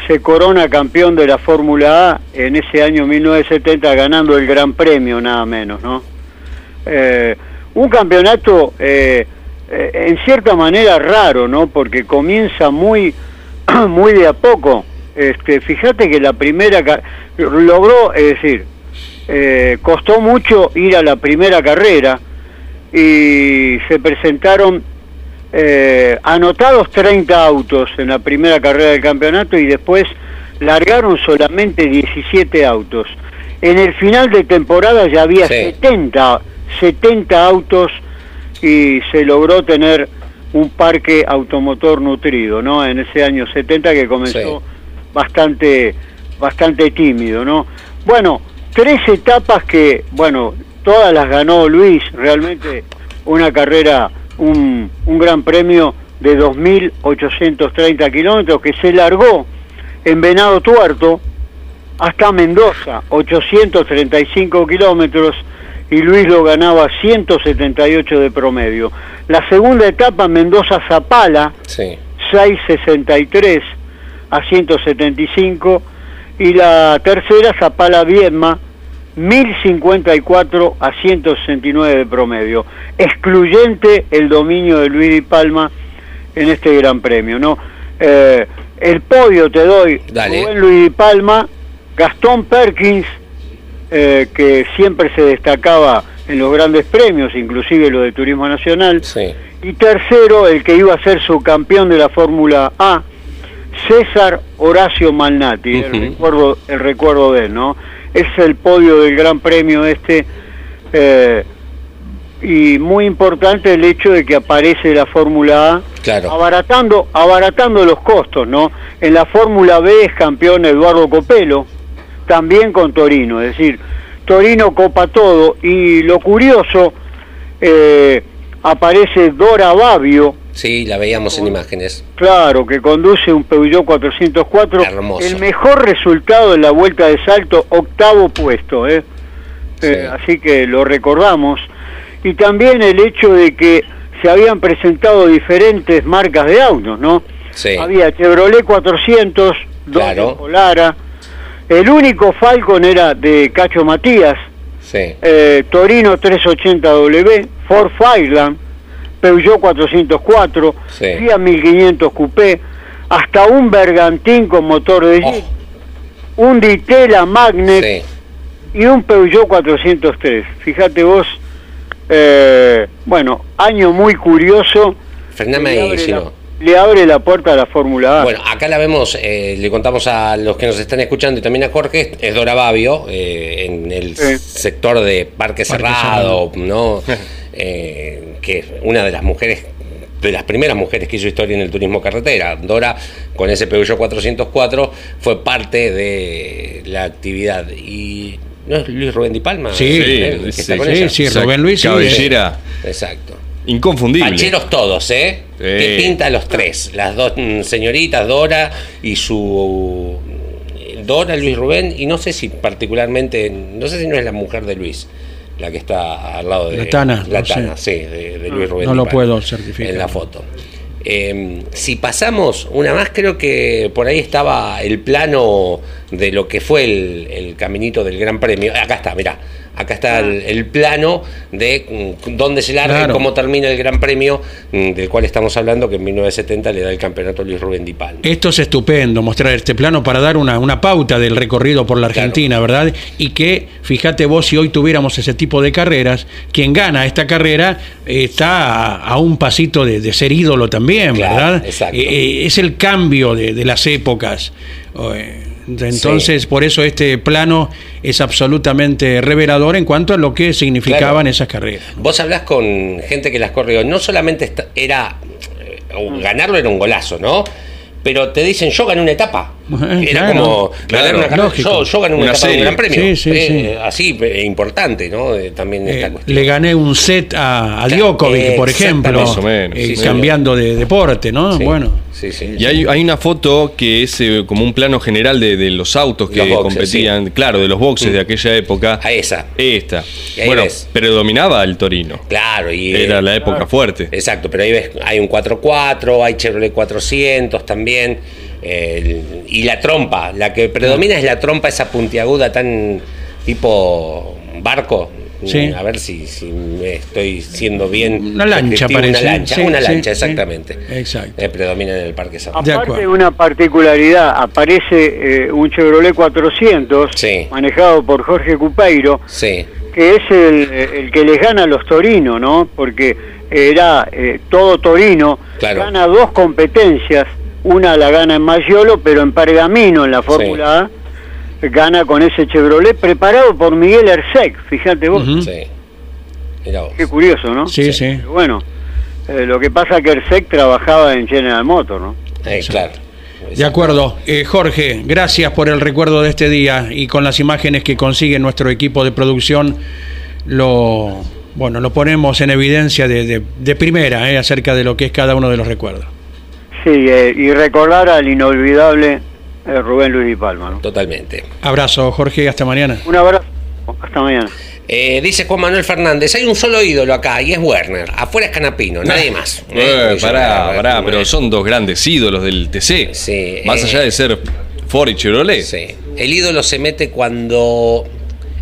Speaker 6: se corona campeón de la Fórmula A en ese año 1970 ganando el Gran Premio, nada menos, ¿no? Eh, un campeonato eh, eh, en cierta manera raro, ¿no? Porque comienza muy, muy de a poco. Este, fíjate que la primera logró, es decir, eh, costó mucho ir a la primera carrera y se presentaron eh, anotados 30 autos en la primera carrera del campeonato y después largaron solamente 17 autos. En el final de temporada ya había
Speaker 2: Sí.
Speaker 6: 70, 70 autos y se logró tener un parque automotor nutrido, ¿no? En ese año 70 que comenzó
Speaker 2: Sí.
Speaker 6: bastante bastante tímido, ¿no? Bueno, tres etapas que, bueno, todas las ganó Luis, realmente una carrera, un, un gran premio de 2.830 kilómetros que se largó en Venado Tuerto hasta Mendoza, 835 kilómetros, y Luis lo ganaba 178 de promedio. La segunda etapa, Mendoza-Zapala,
Speaker 2: sí.
Speaker 6: 663 a 175 y la tercera Zapala Viedma 1054 a 169 de promedio excluyente el dominio de Luis Di Palma en este gran premio no Eh, el podio te doy
Speaker 2: Dale.
Speaker 6: Luis Di Palma Gastón Perkins eh, que siempre se destacaba en los grandes premios, inclusive lo de Turismo Nacional.
Speaker 2: Sí.
Speaker 6: Y tercero, el que iba a ser su campeón de la Fórmula A, César Horacio Malnati, el,
Speaker 2: Ujú.
Speaker 6: recuerdo, el recuerdo de él, ¿no? Es el podio del Gran Premio este, eh, y muy importante el hecho de que aparece la Fórmula A,
Speaker 2: Claro.
Speaker 6: abaratando, abaratando los costos, ¿no? En la Fórmula B es campeón Eduardo Copelo, también con Torino, es decir, Torino copa todo, y lo curioso, eh, aparece Dora Babio,
Speaker 2: Sí, la veíamos en imágenes.
Speaker 6: Claro, que conduce un Peugeot 404.
Speaker 2: Hermoso.
Speaker 6: El mejor resultado en la vuelta de salto, octavo puesto. ¿eh?
Speaker 2: Sí.
Speaker 6: Eh, así que lo recordamos. Y también el hecho de que se habían presentado diferentes marcas de autos, ¿no?
Speaker 2: Sí.
Speaker 6: Había Chevrolet 400, dos
Speaker 2: Claro.
Speaker 6: de Polara. El único Falcon era de Cacho Matías.
Speaker 2: Sí.
Speaker 6: eh, Torino 380W, Ford Fireland, Peugeot 404,
Speaker 2: Sí.
Speaker 6: Fiat 1500 Coupé, hasta un Bergantín con motor de Jeep, un Ditela Magnet
Speaker 2: Oh. Sí.
Speaker 6: y un Peugeot 403. Fíjate vos, eh, bueno, año muy curioso.
Speaker 2: Frename ahí,
Speaker 6: le abre la puerta a la Fórmula A.
Speaker 2: Bueno, acá la vemos, eh, le contamos a los que nos están escuchando y también a Jorge, es Dora Babio, eh, en el
Speaker 6: Sí.
Speaker 2: sector de Parque, Cerrado, ¿no? Eh, que es una de las mujeres, de las primeras mujeres que hizo historia en el turismo carretera. Dora, con ese Peugeot 404, fue parte de la actividad. Y. ¿No es Luis Rubén Di Palma?
Speaker 1: Sí,
Speaker 2: ¿Eh?
Speaker 1: sí, sí,
Speaker 3: Esa
Speaker 1: Rubén Luis. sí,
Speaker 3: Cabellera
Speaker 2: Exacto.
Speaker 3: Inconfundible.
Speaker 2: Facheros todos, ¿eh?
Speaker 3: Sí.
Speaker 2: ¿Qué pinta los tres? Las dos mm, señoritas, Dora y su. Dora, Luis Rubén, y no sé si particularmente. No sé si no es la mujer de Luis, la que está al lado de.
Speaker 1: La Tana,
Speaker 2: La
Speaker 1: no
Speaker 2: Tana,
Speaker 1: sé.
Speaker 2: sí, de, de Luis Rubén.
Speaker 1: no lo puedo certificar.
Speaker 2: En la foto. Eh, si pasamos una más, creo que por ahí estaba el plano de lo que fue el, el caminito del Gran Premio. Acá está, mirá. Acá está el, el plano de mm, dónde se larga
Speaker 1: Claro.
Speaker 2: y cómo termina el Gran Premio, mm, del cual estamos hablando, que en 1970 le da el campeonato a Luis Rubén Di Palma.
Speaker 1: Esto es estupendo, mostrar este plano para dar una, una pauta del recorrido por la Argentina, ¿verdad? Y que, fíjate vos, si hoy tuviéramos ese tipo de carreras, quien gana esta carrera eh, está a, a un pasito de, de ser ídolo también,
Speaker 2: Claro,
Speaker 1: ¿verdad?
Speaker 2: exacto.
Speaker 1: Eh, eh, es el cambio de, de las épocas. Eh, Entonces, por eso este plano es absolutamente revelador en cuanto a lo que significaban
Speaker 2: Claro.
Speaker 1: esas carreras.
Speaker 2: Vos hablás con gente que las corrió, no solamente era, eh, ganarlo era un golazo, ¿no? Pero te dicen, yo gané una etapa.
Speaker 1: Eh,
Speaker 2: Era
Speaker 1: claro.
Speaker 2: como ganar
Speaker 3: Claro,
Speaker 2: una carrera.
Speaker 1: lógico.
Speaker 2: Yo, yo gané una,
Speaker 3: Una
Speaker 2: etapa de un gran premio.
Speaker 1: Sí, sí,
Speaker 2: Eh,
Speaker 1: sí.
Speaker 2: Así, eh, importante, ¿no? Eh, también esta cuestión.
Speaker 1: le gané un set a, a Djokovic, por ejemplo,
Speaker 3: Más o menos,
Speaker 1: eh,
Speaker 3: sí,
Speaker 1: cambiando de deporte, ¿no?
Speaker 2: Sí,
Speaker 1: Bueno,
Speaker 2: Sí, sí.
Speaker 3: Y hay, hay una foto que es eh, como un plano general de, de los autos que
Speaker 2: Los boxes,
Speaker 3: competían, claro, de los boxes de aquella época.
Speaker 2: A esa.
Speaker 3: Esta.
Speaker 2: Y ahí
Speaker 3: Bueno,
Speaker 2: ves.
Speaker 3: predominaba el Torino.
Speaker 2: Claro, y.
Speaker 3: Era
Speaker 2: eh,
Speaker 3: la época fuerte.
Speaker 2: Exacto, pero ahí ves, hay un 4-4, hay Chevrolet 400 también. El- y la trompa, la que predomina es la trompa, esa puntiaguda tan tipo barco.
Speaker 1: Sí.
Speaker 2: A ver si, si me estoy siendo bien.
Speaker 1: Una lancha parece.
Speaker 2: Una lancha,
Speaker 1: Sí,
Speaker 2: una lancha,
Speaker 1: sí.
Speaker 2: exactamente.
Speaker 1: Exacto.
Speaker 2: Eh, predomina en el Parque San
Speaker 1: De
Speaker 6: Aparte
Speaker 1: acuerdo.
Speaker 6: de una particularidad, aparece eh, un Chevrolet 400
Speaker 2: Sí.
Speaker 6: manejado por Jorge Cupeiro,
Speaker 2: Sí,
Speaker 6: que es el, el que les gana a los Torinos, ¿no? Porque era eh, todo Torino,
Speaker 2: Claro.
Speaker 6: gana dos competencias, una la gana en Mayolo, pero en Pergamino, en la Fórmula A, gana con ese Chevrolet preparado por Miguel Ersek, fíjate vos,
Speaker 1: Ujú.
Speaker 2: sí. Mirá vos.
Speaker 6: qué curioso, ¿no?
Speaker 1: sí, sí.
Speaker 6: Bueno, eh, lo que pasa que Ersek trabajaba en General Motors, ¿no?
Speaker 2: Eh, claro.
Speaker 1: De acuerdo. Eh, Jorge, gracias por el recuerdo de este día y con las imágenes que consigue nuestro equipo de producción, lo, bueno, lo ponemos en evidencia de, de- de primera eh, acerca de lo que es cada uno de los recuerdos.
Speaker 6: Sí, eh, y recordar al inolvidable eh, Rubén Luis Di Palma, ¿no?
Speaker 2: Totalmente.
Speaker 1: Abrazo, Jorge, hasta mañana.
Speaker 6: Un abrazo, hasta mañana.
Speaker 2: Eh, dice Juan Manuel Fernández, hay un solo ídolo acá y es Werner. Afuera es Canapino, nadie más.
Speaker 3: Eh,
Speaker 2: Eh,
Speaker 3: pará, pará, pero son dos grandes ídolos del TC.
Speaker 2: Sí,
Speaker 3: Más
Speaker 2: eh,
Speaker 3: allá de ser Ford y Chevrolet.
Speaker 2: Sí. El ídolo se mete cuando.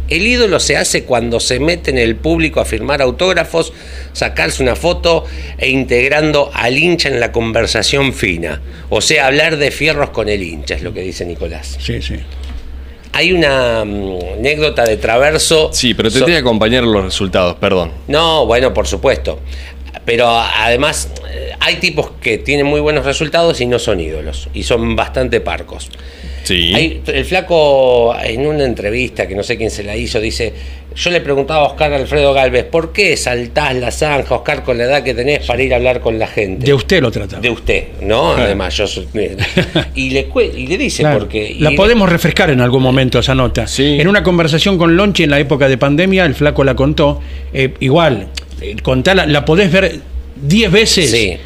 Speaker 2: El ídolo se hace cuando se mete en el público a firmar autógrafos, sacarse una foto e integrando al hincha en la conversación fina. O sea, hablar de fierros con el hincha, es lo que dice Nicolás.
Speaker 1: Sí, sí.
Speaker 2: hay una mm, anécdota de Traverso.
Speaker 3: Sí, pero te
Speaker 2: so-
Speaker 3: tiene que acompañar los resultados, perdón.
Speaker 2: No, bueno, por supuesto. Pero además eh, hay tipos que tienen muy buenos resultados y no son ídolos. Y son bastante parcos.
Speaker 3: Sí.
Speaker 2: Hay- el flaco en una entrevista que no sé quién se la hizo dice, yo le preguntaba a Oscar Alfredo Galvez, ¿por qué saltás la zanja, Oscar, con la edad que tenés para ir a hablar con la gente?
Speaker 1: De usted lo trataba.
Speaker 2: De usted, ¿no? Además, yo y le cue- y le dice
Speaker 1: Claro.
Speaker 2: porque
Speaker 1: La podemos refrescar en algún momento esa nota.
Speaker 3: Sí.
Speaker 1: En una conversación con Lonchi en la época de pandemia, el flaco la contó. eh, igual, eh, contala, la podés ver 10 veces
Speaker 2: Sí.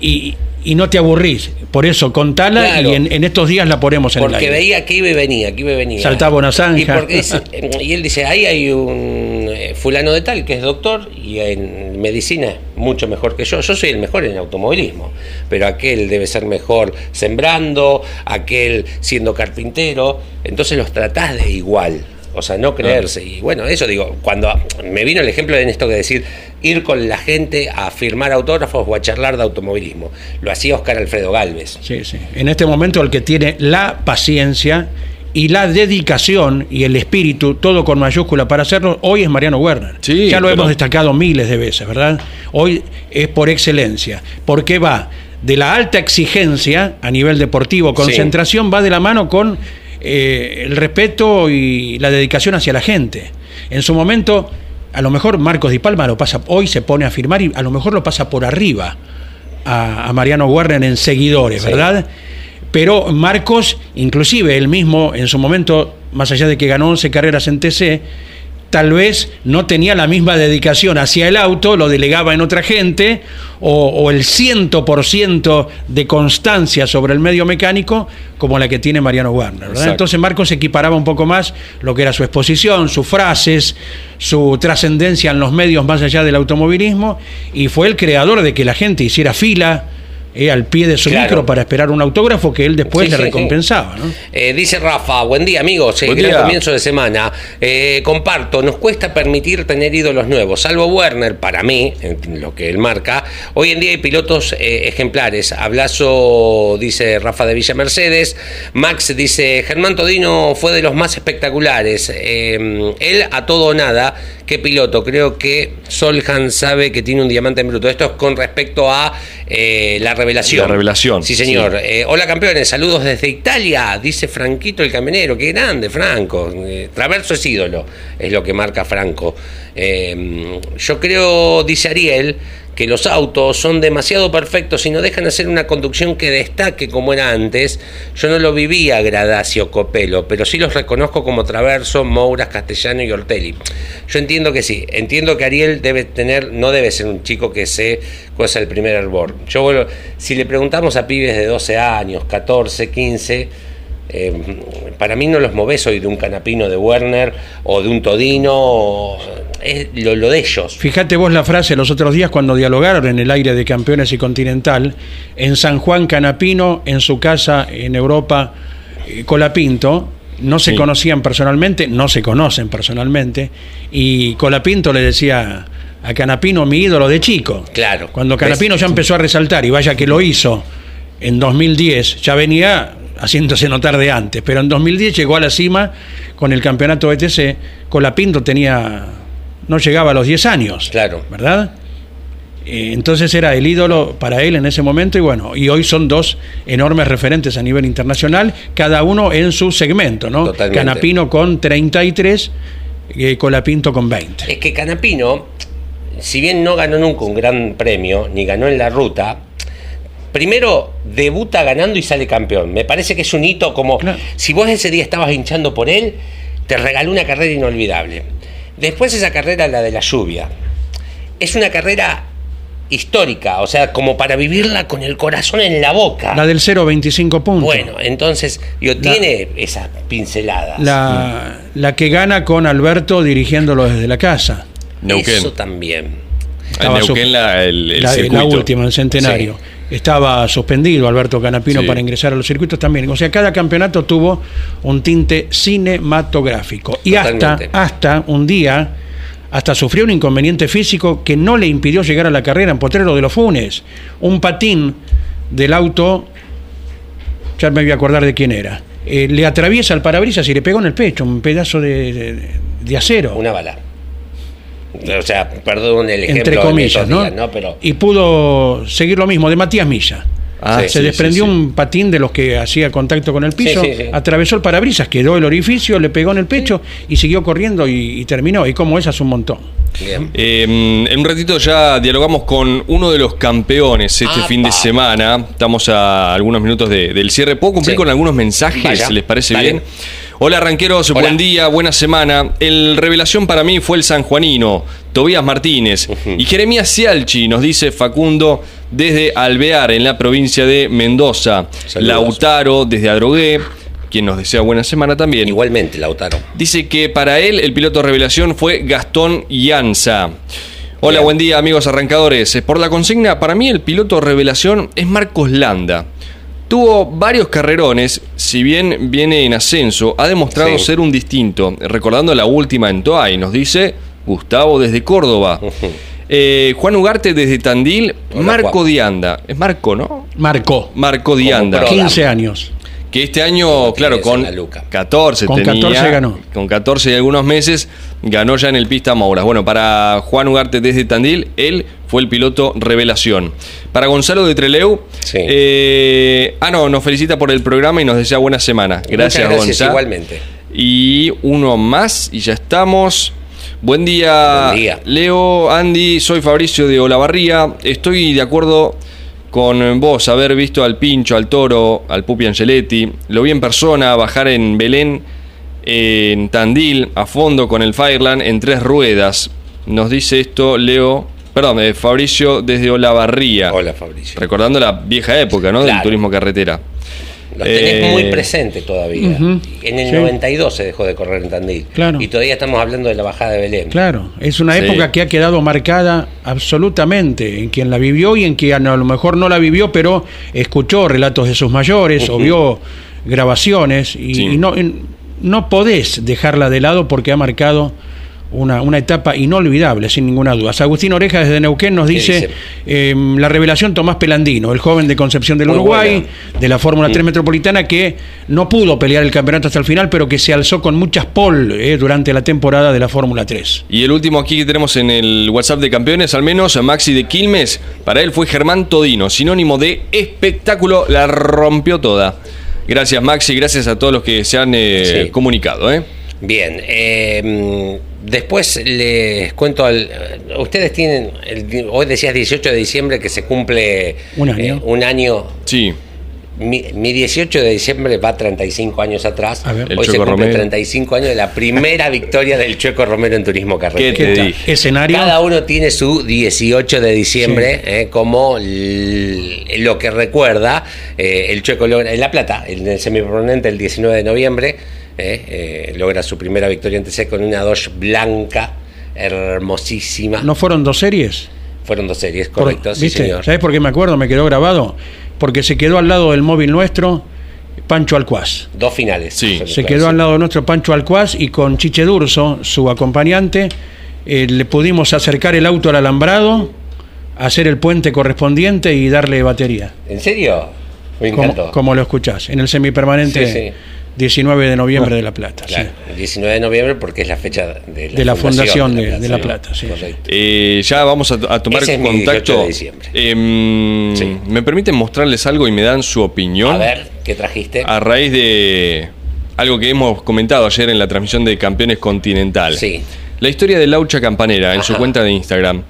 Speaker 1: y, y no te aburrís. Por eso, contala
Speaker 2: Claro.
Speaker 1: y en, en estos días la ponemos en el
Speaker 2: Porque
Speaker 1: aire.
Speaker 2: veía que iba y venía, que iba y venía.
Speaker 1: Saltaba una zanja.
Speaker 2: Y, porque dice- y él dice, ahí hay un eh, fulano de tal que es doctor y en medicina es mucho mejor que yo. Yo soy el mejor en automovilismo, pero aquel debe ser mejor sembrando, aquel siendo carpintero. Entonces los tratás de igual. O sea, no creerse. Y bueno, eso digo, cuando me vino el ejemplo de esto que decir, ir con la gente a firmar autógrafos o a charlar de automovilismo. Lo hacía Oscar Alfredo Galvez.
Speaker 1: Sí, sí. En este momento el que tiene la paciencia y la dedicación y el espíritu, todo con mayúscula para hacerlo, hoy es Mariano Werner.
Speaker 3: Sí,
Speaker 1: ya lo
Speaker 3: pero-
Speaker 1: hemos destacado miles de veces, ¿verdad? Hoy es por excelencia, porque va de la alta exigencia a nivel deportivo, concentración, va de la mano con eh, el respeto y la dedicación hacia la gente. En su momento, a lo mejor Marcos Di Palma lo pasa, hoy se pone a firmar y a lo mejor lo pasa por arriba a, a Mariano Werner en seguidores,
Speaker 2: Sí.
Speaker 1: ¿verdad? Pero Marcos, inclusive él mismo, en su momento, más allá de que ganó 11 carreras en TC, tal vez no tenía la misma dedicación hacia el auto, lo delegaba en otra gente, o, o el 100% de constancia sobre el medio mecánico como la que tiene Mariano.
Speaker 3: Exacto.
Speaker 1: Entonces Marcos equiparaba un poco más lo que era su exposición, sus frases, su trascendencia en los medios más allá del automovilismo, y fue el creador de que la gente hiciera fila eh, al pie de su
Speaker 2: Claro.
Speaker 1: micro para esperar un autógrafo que él después
Speaker 2: Sí,
Speaker 1: le
Speaker 2: sí, sí.
Speaker 1: recompensaba. ¿no?
Speaker 2: Eh, dice Rafa, buen día amigos,
Speaker 3: Buen
Speaker 2: gran
Speaker 3: día.
Speaker 2: comienzo de semana. Eh, comparto, nos cuesta permitir tener ídolos nuevos, salvo Werner, para mí, en lo que él marca. Hoy en día hay pilotos eh, ejemplares. Hablazo, dice Rafa de Villa Mercedes. Max dice, Germán Todino fue de los más espectaculares. Eh, él a todo o nada. ¿Qué piloto? Creo que Soljan sabe que tiene un diamante en bruto. Esto es con respecto a eh, la revelación.
Speaker 3: La revelación,
Speaker 2: Sí, señor.
Speaker 3: sí.
Speaker 2: Eh, hola campeones, saludos desde Italia, dice Franquito el camionero, qué grande Franco. Eh, Traverso es ídolo, es lo que marca Franco. Eh, yo creo, dice Ariel, que los autos son demasiado perfectos y no dejan hacer una conducción que destaque como era antes. Yo no lo vivía Gradacio Copelo, pero sí los reconozco como Traverso, Mouras, Castellano y Ortelli. Yo entiendo que sí, entiendo que Ariel debe tener, no debe ser un chico que se cosa el primer hervor. Yo bueno, si le preguntamos a pibes de 12 años, 14, 15, eh, para mí no los moves hoy de un canapino de Werner o de un Todino, o- es lo, lo de ellos.
Speaker 1: Fíjate vos la frase los otros días cuando dialogaron en el aire de Campeones y Continental, en San Juan Canapino, en su casa en Europa, eh, Colapinto, no se
Speaker 3: Sí.
Speaker 1: conocían personalmente, no se conocen personalmente, y Colapinto le decía a Canapino mi ídolo de chico.
Speaker 2: Claro.
Speaker 1: Cuando Canapino
Speaker 2: ¿Ves?
Speaker 1: ya empezó a resaltar, y vaya que lo hizo en 2010, ya venía haciéndose notar de antes, pero en 2010 llegó a la cima con el campeonato ETC, Colapinto tenía, no llegaba a los 10 años,
Speaker 2: Claro.
Speaker 1: ¿verdad? Eh, Entonces era el ídolo para él en ese momento y bueno, y hoy son dos enormes referentes a nivel internacional, cada uno en su segmento, ¿no?
Speaker 2: Totalmente.
Speaker 1: Canapino con 33, eh, Colapinto con 20.
Speaker 2: Es que Canapino, si bien no ganó nunca un gran premio, ni ganó en la ruta, primero debuta ganando y sale campeón. Me parece que es un hito como
Speaker 1: Claro.
Speaker 2: si vos ese día estabas hinchando por él, te regaló una carrera inolvidable. Después esa carrera, la de la lluvia, es una carrera histórica, o sea, como para vivirla con el corazón en la boca.
Speaker 1: La del 0.25 puntos.
Speaker 2: Bueno, entonces, yo,
Speaker 1: La-
Speaker 2: tiene esas pinceladas.
Speaker 1: la, la que gana con Alberto dirigiéndolo desde la casa.
Speaker 3: Neuquén.
Speaker 2: Eso también.
Speaker 1: Estaba
Speaker 3: Neuquén
Speaker 1: su-
Speaker 3: la, el, el
Speaker 1: la, última, el centenario. Estaba suspendido Alberto Canapino
Speaker 3: Sí.
Speaker 1: para ingresar a los circuitos también. O sea, cada campeonato tuvo un tinte cinematográfico. Y hasta, hasta un día, hasta sufrió un inconveniente físico que no le impidió llegar a la carrera en Potrero de los Funes. Un patín del auto, ya me voy a acordar de quién era. eh, le atraviesa el parabrisas y le pegó en el pecho un pedazo de, de- de acero.
Speaker 2: Una bala. O sea, perdón el ejemplo
Speaker 1: entre
Speaker 2: en
Speaker 1: comillas,
Speaker 2: estos
Speaker 1: ¿no?
Speaker 2: días, ¿no? Pero
Speaker 1: Y pudo seguir lo mismo de Matías Milla.
Speaker 3: Ah,
Speaker 2: Sí,
Speaker 1: Se
Speaker 3: sí,
Speaker 1: desprendió
Speaker 3: sí, sí.
Speaker 1: un patín de los que hacía contacto con el piso,
Speaker 2: Sí, sí, sí.
Speaker 1: atravesó el parabrisas, quedó el orificio, le pegó en el pecho y siguió corriendo y, y terminó. Y como esas un montón.
Speaker 2: bien.
Speaker 3: Eh, en un ratito ya dialogamos con uno de los campeones este
Speaker 2: Apa.
Speaker 3: fin de semana. Estamos a algunos minutos de- del cierre. ¿Puedo cumplir
Speaker 2: Sí.
Speaker 3: con algunos mensajes?
Speaker 2: Vaya,
Speaker 3: ¿Les parece
Speaker 2: dale.
Speaker 3: bien? Hola, ranqueros.
Speaker 2: Hola.
Speaker 3: Buen día, buena semana. El revelación para mí fue el sanjuanino, Tobías Martínez. Y Jeremías Cialchi, nos dice Facundo, desde Alvear, en la provincia de Mendoza.
Speaker 2: Saludos.
Speaker 3: Lautaro, desde Adrogué, quien nos desea buena semana también.
Speaker 2: Igualmente, Lautaro.
Speaker 3: Dice que para él el piloto revelación fue Gastón Llanza. Hola,
Speaker 2: Bien.
Speaker 3: buen día amigos arrancadores. Eh, Por la consigna, para mí el piloto revelación es Marcos Landa. Tuvo varios carrerones, si bien viene en ascenso, ha demostrado
Speaker 2: Sí.
Speaker 3: ser un distinto. Recordando la última en Toay, nos dice Gustavo desde Córdoba. Eh, Juan Ugarte desde Tandil,
Speaker 2: Hola,
Speaker 3: Marco
Speaker 2: Juan.
Speaker 3: Dianda. Es Marco, ¿no?
Speaker 1: Marcó.
Speaker 3: Marco Dianda.
Speaker 2: pro.
Speaker 1: 15 años.
Speaker 3: Que este año, claro, con
Speaker 2: una luca.
Speaker 3: 14
Speaker 1: Con
Speaker 3: tenía,
Speaker 1: 14 ganó.
Speaker 3: Con 14 y algunos meses ganó ya en el Pista Mouras. Bueno, para Juan Ugarte desde Tandil, él fue el piloto revelación. Para Gonzalo de Treleu,
Speaker 2: Sí.
Speaker 3: eh, ah, no, nos felicita por el programa y nos desea buena semana. Gracias,
Speaker 2: Muchas gracias,
Speaker 3: Gonza.
Speaker 2: igualmente.
Speaker 3: Y uno más y ya estamos. Buen día,
Speaker 2: Buen día.
Speaker 3: Leo, Andy, soy Fabricio de Olavarría. Estoy de acuerdo con vos, haber visto al Pincho, al Toro, al Pupi Angeletti. Lo vi en persona, bajar en Belén, en Tandil, a fondo con el Fireland en tres ruedas. Nos dice esto Leo, perdón, eh, Fabricio desde Olavarría.
Speaker 2: Hola, Fabricio.
Speaker 3: Recordando la vieja época, ¿no? Del turismo carretera.
Speaker 2: Los tenés
Speaker 3: Eh,
Speaker 2: muy presente todavía. En el
Speaker 1: Sí.
Speaker 2: 92 se dejó de correr en Tandil.
Speaker 1: Claro.
Speaker 2: Y todavía estamos hablando de la bajada de Belén.
Speaker 1: Claro, es una
Speaker 3: Sí.
Speaker 1: época que ha quedado marcada absolutamente en quien la vivió y en quien a lo mejor no la vivió, pero escuchó relatos de sus mayores o vio grabaciones y,
Speaker 3: Sí.
Speaker 1: y no, no podés dejarla de lado porque ha marcado una, una etapa inolvidable, sin ninguna duda. Agustín Oreja desde Neuquén nos
Speaker 2: ¿Qué
Speaker 1: dice,
Speaker 2: dice?
Speaker 1: eh, la revelación Tomás Pelandino, el joven de Concepción del
Speaker 2: Muy
Speaker 1: Uruguay, de la Fórmula 3 Metropolitana, que no pudo pelear el campeonato hasta el final, pero que se alzó con muchas pole eh, durante la temporada de la Fórmula 3.
Speaker 3: Y el último aquí que tenemos en el WhatsApp de campeones, al menos Maxi de Quilmes, para él fue Germán Todino, sinónimo de espectáculo, la rompió toda. Gracias Maxi, gracias a todos los que se han eh,
Speaker 2: Sí.
Speaker 3: comunicado. ¿eh?
Speaker 2: Bien, eh, después les cuento, al, ustedes tienen, el- hoy decías 18 de diciembre que se cumple
Speaker 1: Un año.
Speaker 2: eh, un año.
Speaker 3: Sí,
Speaker 2: Mi, mi 18 de diciembre va 35 años atrás.
Speaker 1: A ver.
Speaker 3: El
Speaker 2: Hoy se cumple
Speaker 3: Romero.
Speaker 2: 35 años de la primera victoria del Chueco Romero en turismo
Speaker 3: ¿Qué
Speaker 2: carretera.
Speaker 3: te
Speaker 1: tal?
Speaker 3: dije?
Speaker 1: Escenario.
Speaker 2: Cada uno tiene su 18 de diciembre eh, como l- lo que recuerda eh, el Chueco logra- en La Plata, en el semipermanente el 19 de noviembre, eh, eh, logra su primera victoria en TC con una Dodge blanca, hermosísima.
Speaker 1: ¿No fueron dos series?
Speaker 2: Fueron dos series,
Speaker 1: Por-
Speaker 2: correcto, sí
Speaker 1: ¿viste?
Speaker 2: señor.
Speaker 1: ¿Sabés por qué me acuerdo? Me quedó grabado. Porque se quedó al lado del móvil nuestro Pancho Alcuaz.
Speaker 2: Dos finales.
Speaker 3: Sí.
Speaker 1: Se quedó al lado de nuestro Pancho Alcuaz y con Chiche Durso, su acompañante, eh, le pudimos acercar el auto al alambrado, hacer el puente correspondiente y darle batería.
Speaker 2: ¿En serio? Me encantó.
Speaker 1: Como, como lo escuchás, en el semipermanente
Speaker 2: Sí, sí.
Speaker 1: 19 de noviembre de La Plata. sí.
Speaker 2: Claro, el 19 de noviembre porque es la fecha de la,
Speaker 1: De la fundación de- de La
Speaker 2: sí,
Speaker 1: Plata, sí.
Speaker 2: correcto.
Speaker 3: Eh, ya vamos a, a tomar
Speaker 2: Ese es mi
Speaker 3: contacto.
Speaker 2: 18 de diciembre.
Speaker 3: Em,
Speaker 2: Sí.
Speaker 3: ¿Me permiten mostrarles algo y me dan su opinión?
Speaker 2: A ver, ¿qué trajiste?
Speaker 3: A raíz de algo que hemos comentado ayer en la transmisión de Campeones Continental.
Speaker 2: Sí.
Speaker 3: La historia de Laucha Campanera en su cuenta de Instagram.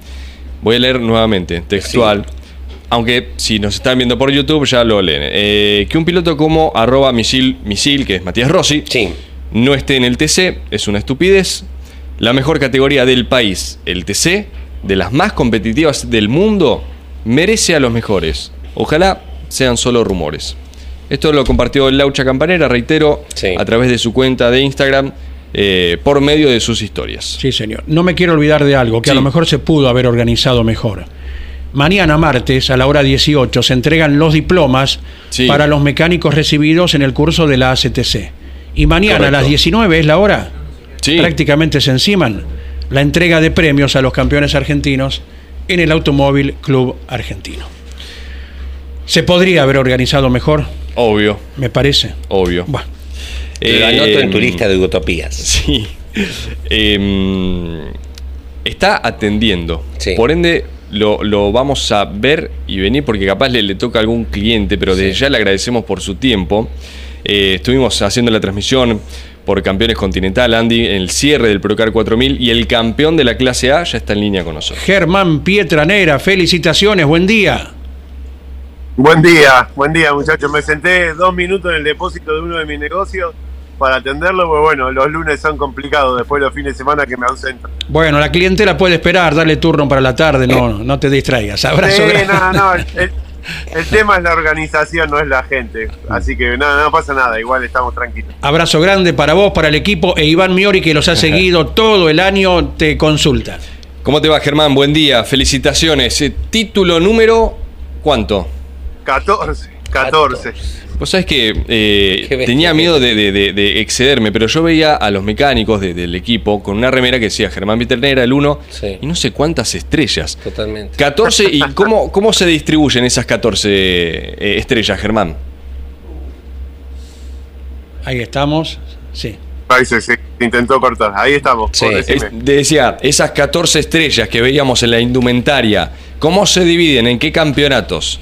Speaker 3: Voy a leer nuevamente, textual. Aunque si nos están viendo por YouTube ya lo leen. Eh, que un piloto como arroba misil, misil, que es Matías Rossi,
Speaker 2: Sí.
Speaker 3: no esté en el TC es una estupidez. La mejor categoría del país, el TC, de las más competitivas del mundo, merece a los mejores. Ojalá sean solo rumores. Esto lo compartió Laucha Campanera, reitero,
Speaker 2: Sí.
Speaker 3: a través de su cuenta de Instagram, eh, por medio de sus historias.
Speaker 1: Sí, señor. No me quiero olvidar de algo que a lo mejor se pudo haber organizado mejor. Mañana martes a la hora 18 se entregan los diplomas
Speaker 3: Sí.
Speaker 1: para los mecánicos recibidos en el curso de la ACTC. Y mañana a las 19 es la hora.
Speaker 3: Sí.
Speaker 1: Prácticamente se enciman la entrega de premios a los campeones argentinos en el Automóvil Club Argentino. Se podría haber organizado mejor,
Speaker 3: Obvio,
Speaker 1: me parece.
Speaker 3: obvio.
Speaker 1: Bueno,
Speaker 2: Lo anoto en tu
Speaker 3: Eh,
Speaker 2: lista de utopías.
Speaker 3: Sí. Eh, está atendiendo.
Speaker 2: Sí.
Speaker 3: Por ende, lo, lo vamos a ver y venir porque capaz le, le toca a algún cliente, pero desde
Speaker 2: Sí.
Speaker 3: ya le agradecemos por su tiempo. Eh, estuvimos haciendo la transmisión por Campeones Continental, Andy, en el cierre del Procar 4000 y el campeón de la clase A ya está en línea con nosotros.
Speaker 1: Germán Pietranera, felicitaciones, buen día.
Speaker 7: Buen día, buen día muchachos. Me senté dos minutos en el depósito de uno de mis negocios para atenderlo, porque bueno, los lunes son complicados después de los fines de semana que me ausento.
Speaker 1: Bueno, la clientela puede esperar, darle turno para la tarde, no, no te distraigas. Abrazo.
Speaker 7: Sí,
Speaker 1: grande.
Speaker 7: no, no, el, el tema es la organización, no es la gente. Así que nada, no pasa nada, igual estamos tranquilos.
Speaker 1: Abrazo grande para vos, para el equipo e Iván Miori que los ha seguido todo el año, te consulta.
Speaker 3: ¿Cómo te va, Germán? Buen día, felicitaciones. Eh, título número, ¿cuánto?
Speaker 7: 14, 14.
Speaker 3: Vos sabés que eh, tenía miedo de, de- de- de excederme, pero yo veía a los mecánicos de- del equipo con una remera que decía Germán Viternera, el 1,
Speaker 2: Sí.
Speaker 3: y no sé cuántas estrellas.
Speaker 2: Totalmente.
Speaker 3: 14, ¿y cómo, cómo se distribuyen esas 14 eh, estrellas, Germán?
Speaker 1: Ahí estamos. Sí.
Speaker 7: Ahí se, se intentó cortar, ahí estamos.
Speaker 2: Sí,
Speaker 3: Es- decía, esas 14 estrellas que veíamos en la indumentaria, ¿cómo se dividen? ¿En qué campeonatos?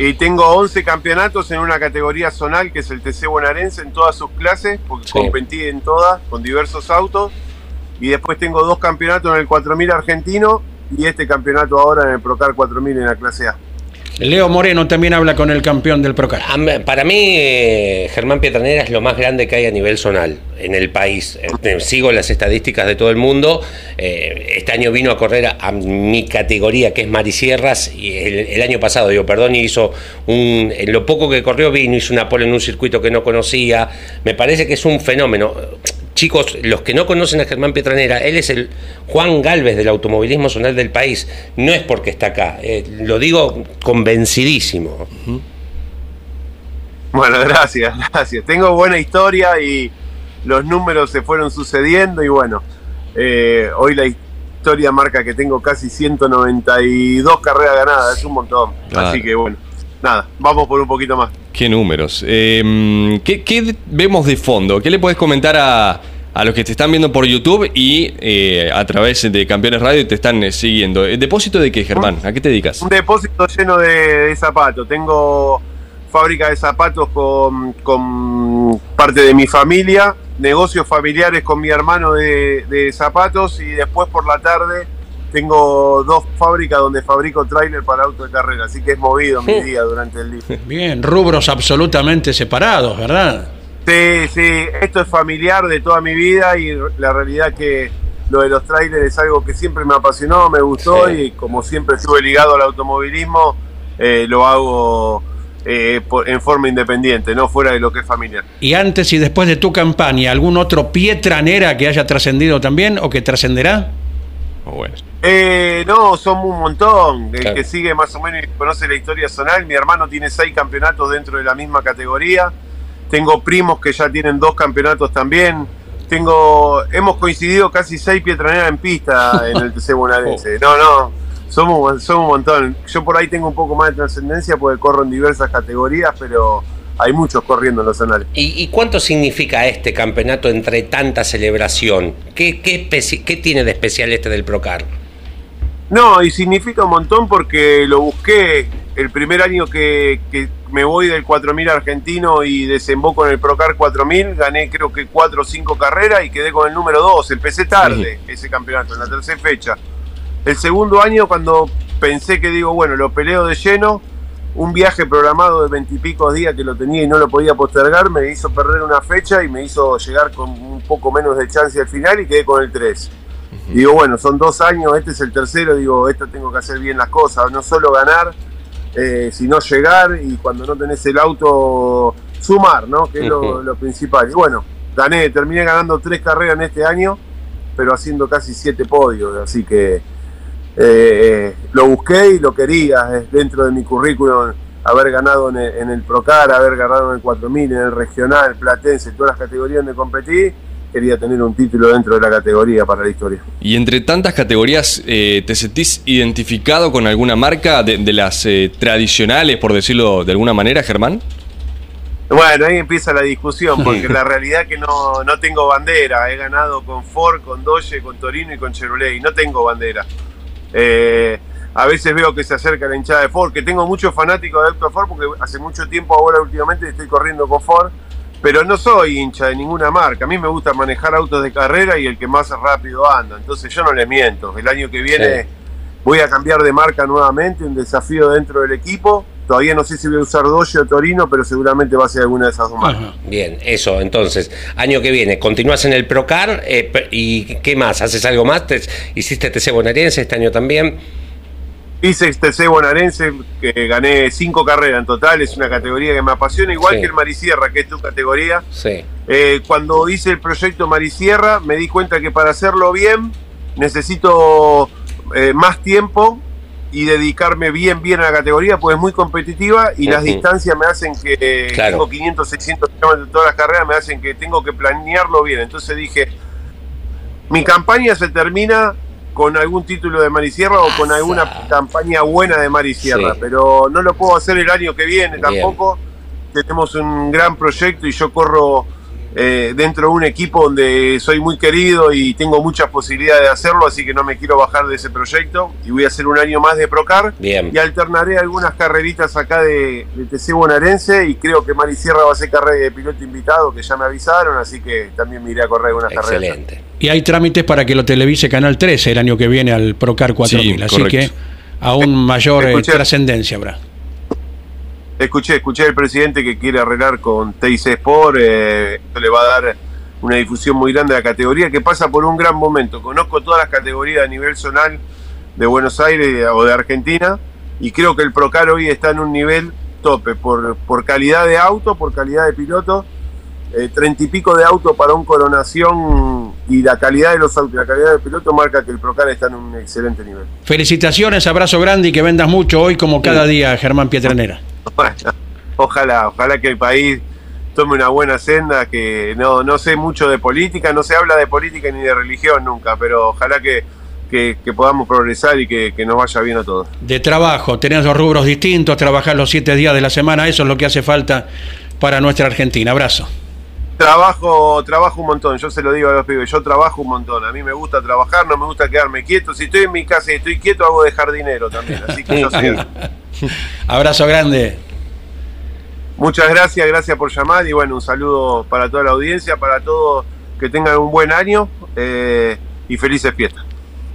Speaker 7: Y tengo 11 campeonatos en una categoría zonal que es el TC bonaerense en todas sus clases, porque
Speaker 2: Sí.
Speaker 7: competí en todas con diversos autos. Y después tengo dos campeonatos en el 4000 argentino y este campeonato ahora en el Procar 4000 en la clase A.
Speaker 1: Leo Moreno también habla con el campeón del Procar.
Speaker 2: A mí- Para mí, eh, Germán Pietranera es lo más grande que hay a nivel zonal en el país. Eh, Sigo las estadísticas de todo el mundo. Eh, Este año vino a correr a, mi categoría, que es Marisierras, y el, el año pasado, digo, perdón, y hizo un. En lo poco que corrió, vino, hizo una pole en un circuito que no conocía. Me parece que es un fenómeno. Chicos, los que no conocen a Germán Pietranera, él es el Juan Galvez del automovilismo zonal del país. No es porque está acá, eh, lo digo convencidísimo.
Speaker 7: Bueno, gracias, gracias. Tengo buena historia y los números se fueron sucediendo y bueno, eh, hoy la historia marca que tengo casi 192 carreras ganadas, es un montón.
Speaker 3: Claro.
Speaker 7: Así que bueno, nada, vamos por un poquito más.
Speaker 3: ¿Qué números? Eh, ¿qué, qué vemos de fondo? ¿Qué le podés comentar a, a los que te están viendo por YouTube y eh, a través de Campeones Radio y te están eh, siguiendo? ¿El depósito de qué, Germán? ¿A qué te dedicas?
Speaker 7: Un depósito lleno de, de zapatos. Tengo fábrica de zapatos con, con parte de mi familia, negocios familiares con mi hermano de, de zapatos y después por la tarde tengo dos fábricas donde fabrico tráiler para auto de carrera, así que es movido mi día durante el día.
Speaker 1: Bien, rubros absolutamente separados, ¿verdad?
Speaker 7: Sí, sí, esto es familiar de toda mi vida y la realidad que lo de los trailers es algo que siempre me apasionó, me gustó
Speaker 2: Sí.
Speaker 7: y como siempre estuve ligado al automovilismo, eh, lo hago eh, por- en forma independiente, no fuera de lo que es familiar.
Speaker 1: Y antes y después de tu campaña, ¿algún otro Pietranera que haya trascendido también o que trascenderá?
Speaker 3: Oh, bueno.
Speaker 7: Eh, no, son un montón. El
Speaker 2: Claro.
Speaker 7: que sigue más o menos y conoce la historia zonal. Mi hermano tiene seis campeonatos dentro de la misma categoría. Tengo primos que ya tienen dos campeonatos también. Tengo, hemos coincidido casi seis pietraneras en pista en el TC bonaerense. No, no, somos, somos un montón. Yo por ahí tengo un poco más de trascendencia porque corro en diversas categorías, pero hay muchos corriendo en los zonales.
Speaker 2: ¿Y, y cuánto significa este campeonato entre tanta celebración? ¿Qué, qué, especi- qué tiene de especial este del Procar?
Speaker 7: No, y significa un montón porque lo busqué el primer año que, que me voy del 4000 argentino y desemboco en el Procar 4000, gané creo que 4 o 5 carreras y quedé con el número 2. Empecé tarde ese campeonato, en la tercera fecha. El segundo año cuando pensé que digo, bueno, lo peleo de lleno, un viaje programado de veintipicos días que lo tenía y no lo podía postergar, me hizo perder una fecha y me hizo llegar con un poco menos de chance al final y quedé con el 3. Y digo, bueno, son dos años, este es el tercero, digo, esto tengo que hacer bien las cosas, no solo ganar, eh, sino llegar y cuando no tenés el auto, sumar, ¿no? Que es lo, lo principal. Y bueno, gané, terminé ganando tres carreras en este año, pero haciendo casi siete podios, así que eh, lo busqué y lo quería, es dentro de mi currículum haber ganado en el, en el Procar, haber ganado en el 4000, en el regional, platense, todas las categorías donde competí, quería tener un título dentro de la categoría para la historia.
Speaker 3: Y entre tantas categorías, eh, ¿te sentís identificado con alguna marca de, de las eh, tradicionales, por decirlo de alguna manera, Germán?
Speaker 7: Bueno, ahí empieza la discusión, porque la realidad es que no, no tengo bandera. He ganado con Ford, con Doge, con Torino y con Chevrolet, y no tengo bandera. Eh, a veces veo que se acerca la hinchada de Ford, que tengo muchos fanáticos de auto Ford, porque hace mucho tiempo ahora últimamente estoy corriendo con Ford, pero no soy hincha de ninguna marca. A mí me gusta manejar autos de carrera y el que más rápido anda. Entonces yo no le miento. El año que viene
Speaker 2: Sí.
Speaker 7: voy a cambiar de marca nuevamente, un desafío dentro del equipo. Todavía no sé si voy a usar Doge o Torino, pero seguramente va a ser alguna de esas dos marcas.
Speaker 2: Bien, eso, entonces, año que viene, ¿continúas en el Procar? Eh, ¿Y qué más? ¿Haces algo más? ¿Te- ¿Hiciste TC bonaerense este año también?
Speaker 7: Hice TC bonaerense, que gané cinco carreras en total, es una categoría que me apasiona, igual
Speaker 2: Sí.
Speaker 7: que el Marisierra, que es tu categoría.
Speaker 2: Sí.
Speaker 7: Eh, cuando hice el proyecto Marisierra, me di cuenta que para hacerlo bien necesito eh, más tiempo y dedicarme bien, bien a la categoría, pues es muy competitiva y las distancias me hacen que
Speaker 2: Claro.
Speaker 7: tengo 500, 600 kilómetros de todas las carreras, me hacen que tengo que planearlo bien. Entonces dije, mi campaña se termina con algún título de Marisierra o con alguna campaña buena de Marisierra,
Speaker 2: Sí.
Speaker 7: pero no lo puedo hacer el año que viene
Speaker 2: Bien.
Speaker 7: tampoco. Tenemos un gran proyecto y yo corro eh, dentro de un equipo donde soy muy querido y tengo muchas posibilidades de hacerlo, así que no me quiero bajar de ese proyecto y voy a hacer un año más de Procar
Speaker 2: Bien.
Speaker 7: y alternaré algunas carreritas acá de, de TC bonaerense y creo que Marisierra va a ser carrera de piloto invitado, que ya me avisaron, así que también me iré a correr algunas carreras.
Speaker 2: Excelente.
Speaker 1: Y hay trámites para que lo televise Canal 13 el año que viene al Procar 4000. así
Speaker 3: correcto.
Speaker 1: que aún mayor eh, trascendencia habrá.
Speaker 7: Escuché, escuché al presidente que quiere arreglar con TIC Sport, eh, esto le va a dar una difusión muy grande a la categoría que pasa por un gran momento. Conozco todas las categorías a nivel zonal de Buenos Aires o de Argentina y creo que el Procar hoy está en un nivel tope por, por calidad de auto, por calidad de piloto, eh, treinta y pico de auto para un coronación y la calidad de los autos, la calidad del piloto marca que el Procar está en un excelente nivel.
Speaker 1: Felicitaciones, abrazo grande y que vendas mucho hoy como cada día, Germán Pietranera.
Speaker 7: Bueno, ojalá, ojalá que el país tome una buena senda, que no, no sé mucho de política, no se habla de política ni de religión nunca, pero ojalá que, que- podamos progresar y que, nos vaya bien a todos.
Speaker 1: De trabajo, tenés dos rubros distintos, trabajás los siete días de la semana, eso es lo que hace falta para nuestra Argentina. Abrazo.
Speaker 7: Trabajo, trabajo un montón, yo se lo digo a los pibes, yo trabajo un montón, a mí me gusta trabajar, no me gusta quedarme quieto, si estoy en mi casa y estoy quieto hago de jardinero también, así que yo soy-
Speaker 1: Abrazo grande.
Speaker 7: Muchas gracias, gracias por llamar y bueno, un saludo para toda la audiencia, para todos que tengan un buen año eh, y felices fiestas.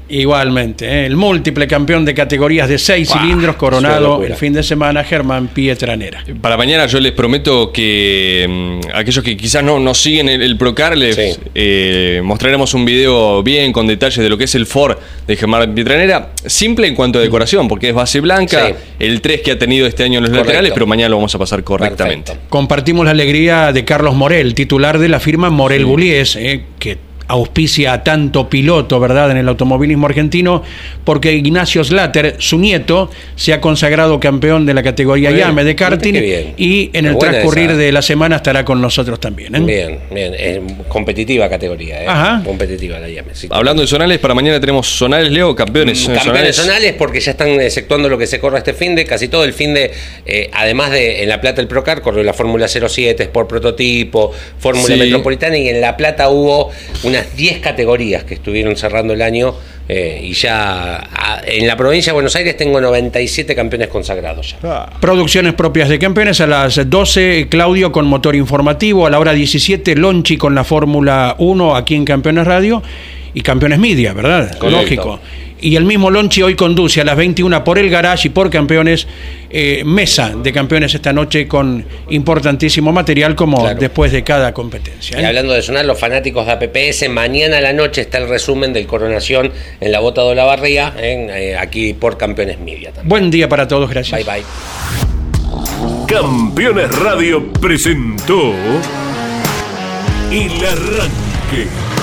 Speaker 1: Igualmente, ¿eh? el múltiple campeón de categorías de seis cilindros coronado el fin de semana, Germán Pietranera.
Speaker 3: Para mañana yo les prometo que mm, aquellos que quizás no, no siguen el, el Procar, les
Speaker 2: Sí.
Speaker 3: eh, mostraremos un video bien con detalles de lo que es el Ford de Germán Pietranera. Simple en cuanto a decoración, porque es base blanca,
Speaker 2: Sí.
Speaker 3: el 3 que ha tenido este año en los
Speaker 2: Correcto.
Speaker 3: laterales, pero mañana lo vamos a pasar correctamente.
Speaker 2: Perfecto.
Speaker 1: Compartimos la alegría de Carlos Morel, titular de la firma Morel Bullies, eh, que auspicia a tanto piloto, ¿verdad?, en el automovilismo argentino, porque Ignacio Slater, su nieto, se ha consagrado campeón de la categoría
Speaker 2: bien,
Speaker 1: Yame de karting y en el transcurrir
Speaker 2: esa.
Speaker 1: de la semana estará con nosotros también. ¿eh?
Speaker 2: Bien, bien. Es competitiva categoría, ¿eh?
Speaker 1: Ajá.
Speaker 2: Competitiva la llame. sí.
Speaker 3: Hablando de zonales, para mañana tenemos zonales, Leo, campeones.
Speaker 2: Campeones zonales porque ya están exceptuando lo que se corre este fin de, casi todo el fin de, eh, además de en La Plata el Procar, corrió la Fórmula 07, Sport Prototipo, Fórmula
Speaker 3: Sí.
Speaker 2: Metropolitana y en La Plata hubo unas 10 categorías que estuvieron cerrando el año eh, y ya a- en la provincia de Buenos Aires tengo 97 campeones consagrados ya.
Speaker 1: Producciones propias de campeones a las 12, Claudio con motor informativo, a la hora 17, Lonchi con la Fórmula 1 aquí en Campeones Radio y Campeones Media, ¿verdad?
Speaker 2: Correcto.
Speaker 1: Lógico. Y el mismo Lonchi hoy conduce a las 21 por el Garage y por Campeones, eh, mesa de campeones esta noche con importantísimo material como
Speaker 2: Claro.
Speaker 1: después de cada competencia.
Speaker 2: Y
Speaker 1: ¿eh?
Speaker 2: hablando de sonar, los fanáticos de APPS, mañana a la noche está el resumen del Coronación en la Bota de la Barría, eh, aquí por Campeones Media también.
Speaker 1: Buen día para todos, gracias.
Speaker 2: Bye bye.
Speaker 4: Campeones Radio presentó El Arranque.